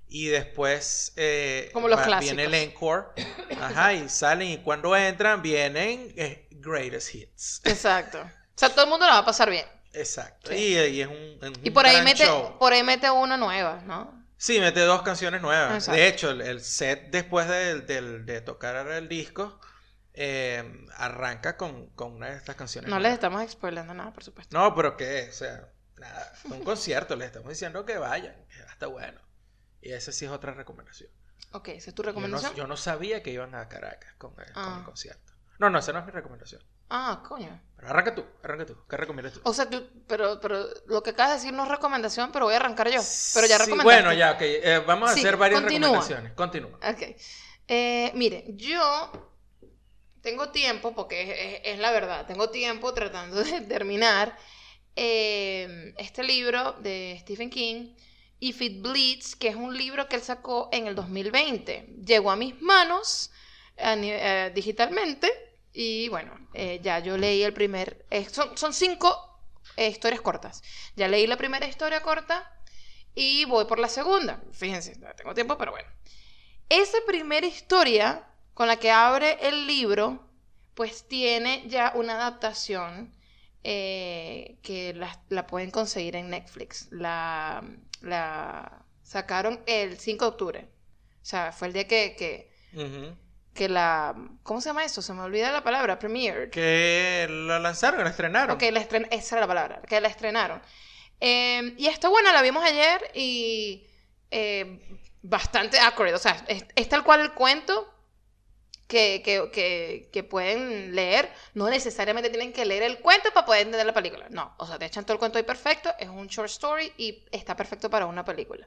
y después eh, Como los va- viene el encore, ajá, y salen y cuando entran vienen eh, greatest hits, Exacto. O sea, todo el mundo la va a pasar bien. exacto, Sí. y, y es un, es Y un por ahí mete, show. por ahí mete una nueva, ¿no? Sí, mete dos canciones nuevas. Exacto. De hecho, el, el set después del- de tocar el disco eh, arranca con, con una de estas canciones. No les estamos spoilando nada, por supuesto. No, pero qué, o sea, nada, un concierto, les estamos diciendo que vayan, que está bueno. Y esa sí es otra recomendación. Ok, esa es tu Yo no, recomendación. yo no sabía que iban a Caracas con el, con el Ah. concierto. No, no, esa no es mi recomendación. Ah, coño. Pero arranca tú, arranca tú. ¿Qué recomiendas tú? O sea, tú, pero, pero lo que acabas de decir no es recomendación, pero voy a arrancar yo. Pero ya Sí. Bueno, ya, ok. eh, vamos a Sí, hacer varias continúa. recomendaciones. Continúa. Ok. Eh, mire, yo tengo tiempo, porque es, la verdad, tengo tiempo tratando de terminar eh, este libro de Stephen King, If It Bleeds, que es un libro que él sacó en el 2020. Llegó a mis manos eh, digitalmente y bueno, eh, ya yo leí el primer... eh, son, son cinco historias cortas. Ya leí la primera historia corta y voy por la segunda. Fíjense, no tengo tiempo, pero bueno. Esa primera historia con la que abre el libro, pues tiene ya una adaptación eh, que la, la pueden conseguir en Netflix. La, la sacaron el 5 de octubre. O sea, fue el día que, que, que la... ¿Cómo se llama eso? Se me olvida la palabra. Premiered. Que la lanzaron, la estrenaron. Ok, la estren- esa era la palabra, que la estrenaron. Eh, y está buena, la vimos ayer y eh, bastante accurate. O sea, es, es tal cual el cuento que, que, que, pueden leer. No necesariamente tienen que leer el cuento para poder entender la película. No, o sea, te echan todo el cuento ahí perfecto. Es un short story y está perfecto para una película.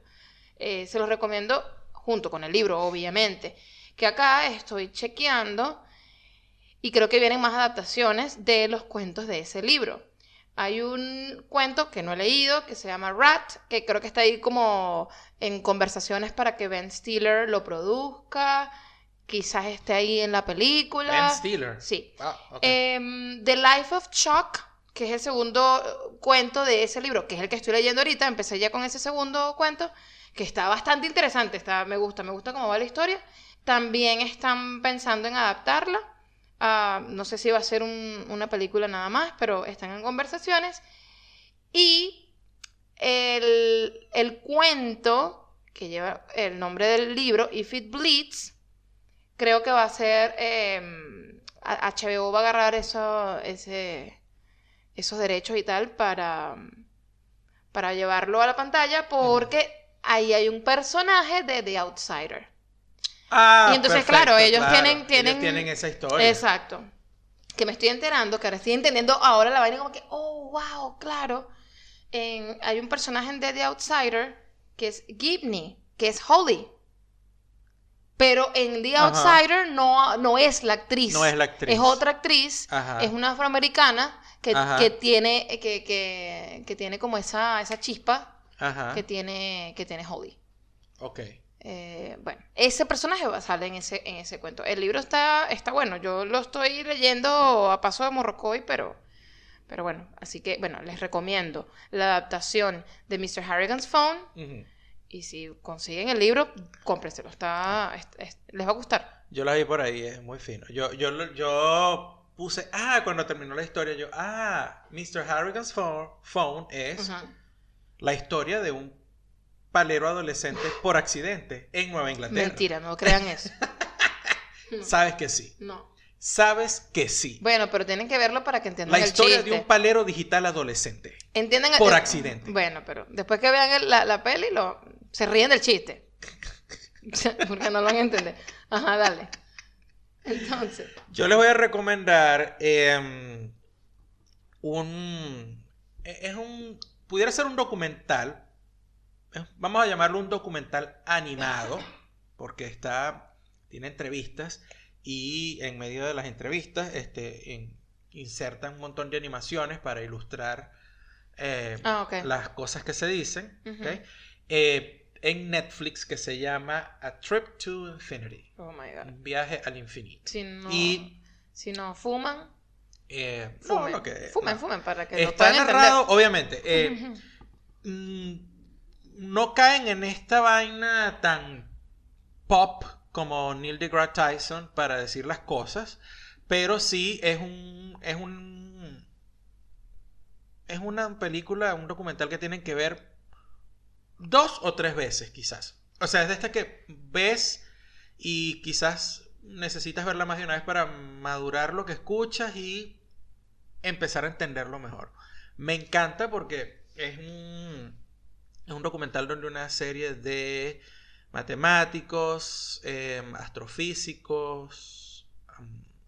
Eh, se los recomiendo junto con el libro, obviamente. Que acá estoy chequeando y creo que vienen más adaptaciones de los cuentos de ese libro. Hay un cuento que no he leído que se llama Rat, que creo que está ahí como en conversaciones para que Ben Stiller lo produzca. Quizás esté ahí en la película. Ben Stiller. Sí. Ah, ok. Em, The Life of Chuck, que es el segundo eh, cuento de ese libro, que es el que estoy leyendo ahorita. Empecé ya con ese segundo cuento, que está bastante interesante. Está, me gusta, me gusta cómo va la historia. También están pensando en adaptarla. No sé si va a ser un- una película nada más, pero están en conversaciones. Y el, el cuento que lleva el nombre del libro, If It Bleeds, creo que va a ser... em, HBO va a agarrar eso, ese, esos derechos y tal para, para llevarlo a la pantalla porque ahí hay un personaje de The Outsider. Ah, y entonces, perfecto, claro, ellos claro. tienen- tienen- Ellos tienen esa historia. Exacto. Que me estoy enterando, que ahora estoy entendiendo ahora la vaina como que, oh, wow, claro. En- hay un personaje en The Outsider que es Gibney, que es Holly. Pero en The. Outsider no, no es la actriz. No es la actriz. Es otra actriz. Ajá. Es una afroamericana que, que tiene, que, que, que tiene como esa, esa chispa Ajá. que tiene, que tiene Holly. Ok. Eh, bueno, ese personaje va a salir en ese, en ese cuento. El libro está, está bueno. Yo lo estoy leyendo a paso de Morrocoy, pero, pero bueno, así que bueno, les recomiendo la adaptación de Mr. Harrigan's Phone. Ujú. Y si consiguen el libro, cómprenselo. Está, es- es- les va a gustar. Yo la vi por ahí, es muy fino. Yo, yo, yo puse, ah, cuando terminó la historia, yo, ah, Mr. Harrigan's Phone, phone es la historia de un palero adolescente por accidente en Nueva Inglaterra. Mentira, no crean eso. No. Sabes que sí. No. Sabes que sí. Bueno, pero tienen que verlo para que entiendan La el historia chiste. de un palero digital adolescente. Entiendan por accidente. Bueno, pero después que vean el- la, la peli, lo, se ríen del chiste. Porque no lo van a entender. Ajá, dale. Entonces, Yo les voy a recomendar em, un... e- Es un... Pudiera ser un documental. Vamos a llamarlo un documental animado. Porque está... Tiene entrevistas. Y en medio de las entrevistas este, en- insertan un montón de animaciones para ilustrar eh, ah, ok. las cosas que se dicen. Ujú. ¿ok? Eh, en Netflix que se llama A Trip to Infinity. Oh my god. Un viaje al infinito. Si no, Y si no fuman, Eh, no, fumen. lo que- fumen, no. fumen para que lo Está entender. narrado, obviamente. eh, mm, no caen en esta vaina tan pop como Neil deGrasse Tyson para decir las cosas, pero sí es un es un es una película, un documental que tienen que ver dos o tres veces quizás. O sea, es de esta que ves y quizás necesitas verla más de una vez para madurar lo que escuchas y empezar a entenderlo mejor. Me encanta porque es un, es un documental donde una serie de matemáticos, em, astrofísicos,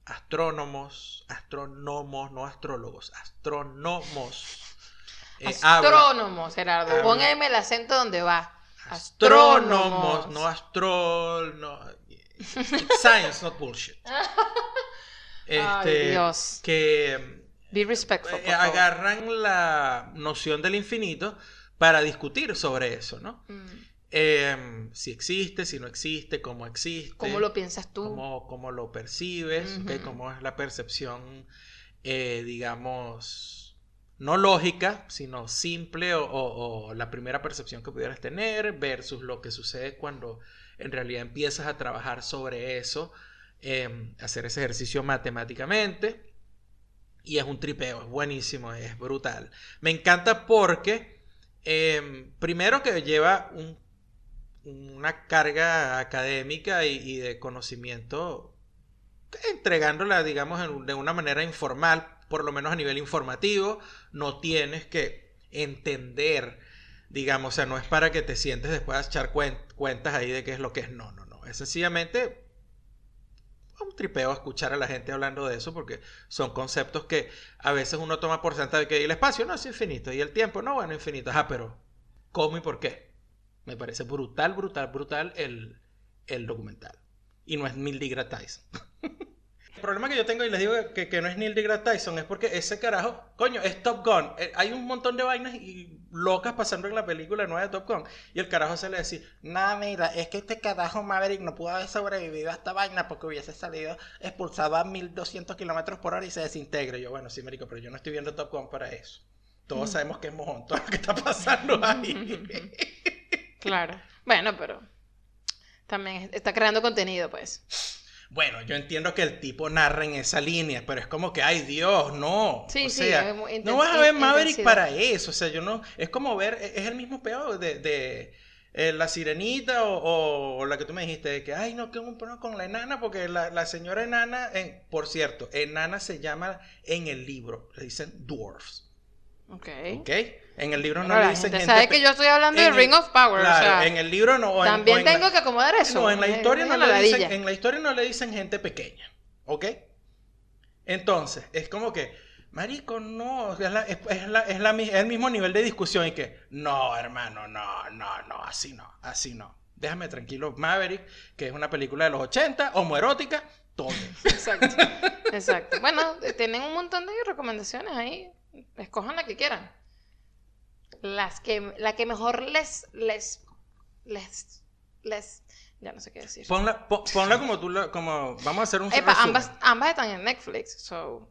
astrónomos, astrónomos, no astrólogos, astrónomos. Eh, Astrónomos, Gerardo. habla- Póngame el acento donde va. astrónomos, no astrol, no. Science, not bullshit. Ay, Este, Dios. Que Be respectful, eh, por favor. agarran la noción del infinito para discutir sobre eso, ¿no? Mm. Em, si existe, si no existe, cómo existe. ¿Cómo lo piensas tú? cómo, cómo lo percibes, cómo es la percepción, eh, digamos, no lógica, sino simple o, la primera percepción que pudieras tener versus lo que sucede cuando en realidad empiezas a trabajar sobre eso, em, hacer ese ejercicio matemáticamente. Y es un tripeo, es buenísimo, es brutal. Me encanta porque, em, primero que lleva un una carga académica y, de conocimiento entregándola, digamos, de una manera informal, por lo menos a nivel informativo, no tienes que entender, digamos, o sea, no es para que te sientes después a echar cuen- cuentas ahí de qué es lo que es, no, no, no, es sencillamente un tripeo escuchar a la gente hablando de eso, porque son conceptos que a veces uno toma por sentado que el espacio no es infinito y el tiempo no, bueno, infinito, ajá, pero ¿cómo y por qué? Me parece brutal, brutal, brutal el, el documental. Y no es Neil deGrasse Tyson. problema que yo tengo y les digo que, que no es Neil deGrasse Tyson es porque ese carajo, coño, es Top Gun. Eh, hay un montón de vainas y locas pasando en la película nueva de Top Gun. Y el carajo se le decía, nada, mira, es que este carajo Maverick no pudo haber sobrevivido a esta vaina porque hubiese salido expulsado a 1200 kilómetros por hora y se desintegra. Y yo, bueno, sí, marico, pero yo no estoy viendo Top Gun para eso. Todos sabemos que es mojón todo lo que está pasando ahí. Claro. Bueno, pero también está creando contenido, pues. Bueno, yo entiendo que el tipo narra en esa línea, pero es como que, ay Dios, no. Sí, o sí, sea, no vas a ver Maverick intensidad. para eso. O sea, yo no. Es como ver, e, es el mismo peor de, de, eh, la sirenita o, o la que tú me dijiste, de que, ay, no, que un problema con la enana, porque la, la señora enana, en, por cierto, enana se llama en el libro, le dicen dwarfs. Ok. ¿Ok? En el libro no le dicen gente sabe que yo estoy hablando de Ring of Power, Claro, o sea, en el libro no. o en- también o en la- tengo que acomodar eso. no, en la Es historia no le dicen, en la historia no le dicen gente pequeña, ¿ok? Entonces, es como que, marico, no, es, la- es- es la- es la es el mismo nivel de discusión y que, no, hermano, no, no, no, así no, así no. Déjame tranquilo, Maverick, que es una película de los 80, homoerótica, todo. Exacto. Exacto. Bueno, eh, tienen un montón de recomendaciones ahí. Escojan la que quieran. Las que, la que mejor les, les, les, les, ya no sé qué decir. Ponla, po- ponla como tú, la- como, vamos a hacer un Epa, ambas, ambas están en Netflix, so,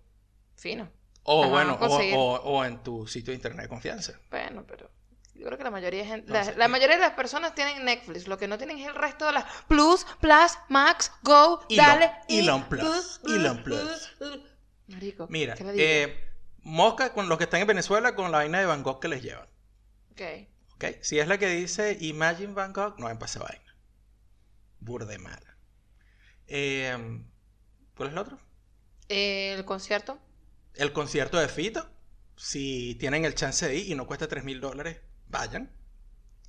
fino. O las bueno, o, conseguir. o- o en tu sitio de internet de confianza. Bueno, pero yo creo que la mayoría de gente, la, mayoría de las personas tienen Netflix, lo que no tienen es el resto de las Plus, Plus, Max, Go, Elon- dale. Elon y- Plus, Elon Plus. Marico, Mira, eh, mosca con los que están en Venezuela con la vaina de Van Gogh que les llevan. Ok. ¿ok? Si es la que dice Imagine Gogh, no pasar vaina. Burde mala. Eh, ¿Cuál es el otro? El concierto. El concierto de Fito. Si tienen el chance de ir y no cuesta 3 mil dólares, vayan.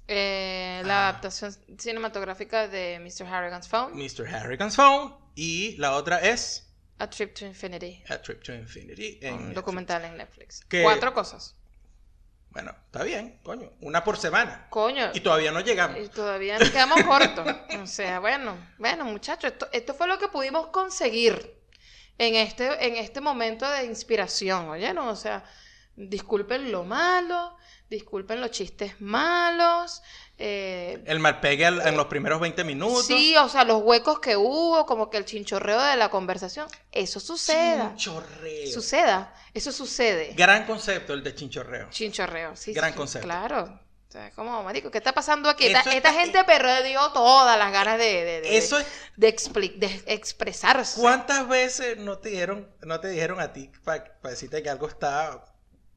Eh, la Ah. adaptación cinematográfica de Mr. Harrigan's Phone. Mr. Harrigan's Phone. Y la otra es A Trip to Infinity. A Trip to Infinity. en Un documental en Netflix. Que- Cuatro cosas. Bueno, está bien, coño. Una por semana. Coño. Y todavía no llegamos. Y todavía nos quedamos cortos. O sea, bueno, bueno, muchachos, esto, esto fue lo que pudimos conseguir en este, en este momento de inspiración, oye, ¿no? O sea, disculpen lo malo, disculpen los chistes malos, eh, El mal pegue al- en los primeros 20 minutos. sí, o sea, los huecos que hubo, como que el chinchorreo de la conversación, eso suceda, Chinchorreo. suceda, eso sucede. Gran concepto el de chinchorreo. Chinchorreo, sí. Gran sí, concepto. Claro. O sea, como, marico, ¿qué está pasando aquí? Esta, gente perdió todas las ganas de, de, de- Eso es. de, de expresarse. ¿Cuántas veces no te dijeron, no te dijeron a ti para decirte que algo está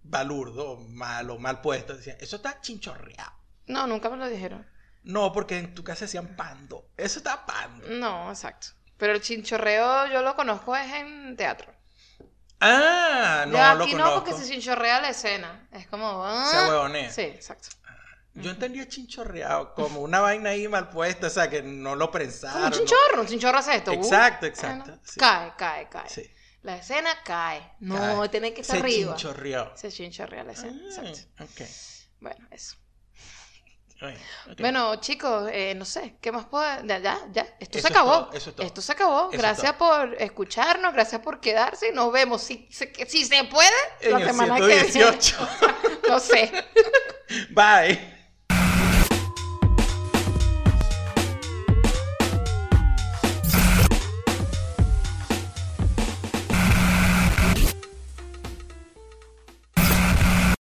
balurdo, mal o mal puesto? Decían, eso está chinchorreado. No, nunca me lo dijeron. No, porque en tu casa decían pando. Eso está pando. No, exacto. Pero el chinchorreo yo lo conozco es en teatro. Ah, no ya lo aquí conozco. no, porque se chinchorrea la escena. Es como. ah. Se huevonea. Sí, exacto. Yo entendía chinchorreado como una vaina ahí mal puesta, o sea, que no lo prensaron. Como un no- chinchorro, un chinchorro hace esto. uh, Exacto, exacto, bueno, sí. Cae, cae, cae. Sí, La escena cae. No, cae. tiene que estar Se arriba. chinchorreó. Se chinchorrea la escena. Ah, Exacto. ok. Bueno, eso. Bueno, chicos, eh, no sé, ¿qué más puedo? Ya, ya, ya. Esto Eso se es acabó. todo, es. Esto se acabó. Eso es gracias por escucharnos, gracias por quedarse. Nos vemos si se, si se puede En la el semana que viene. 118. No sé. Bye.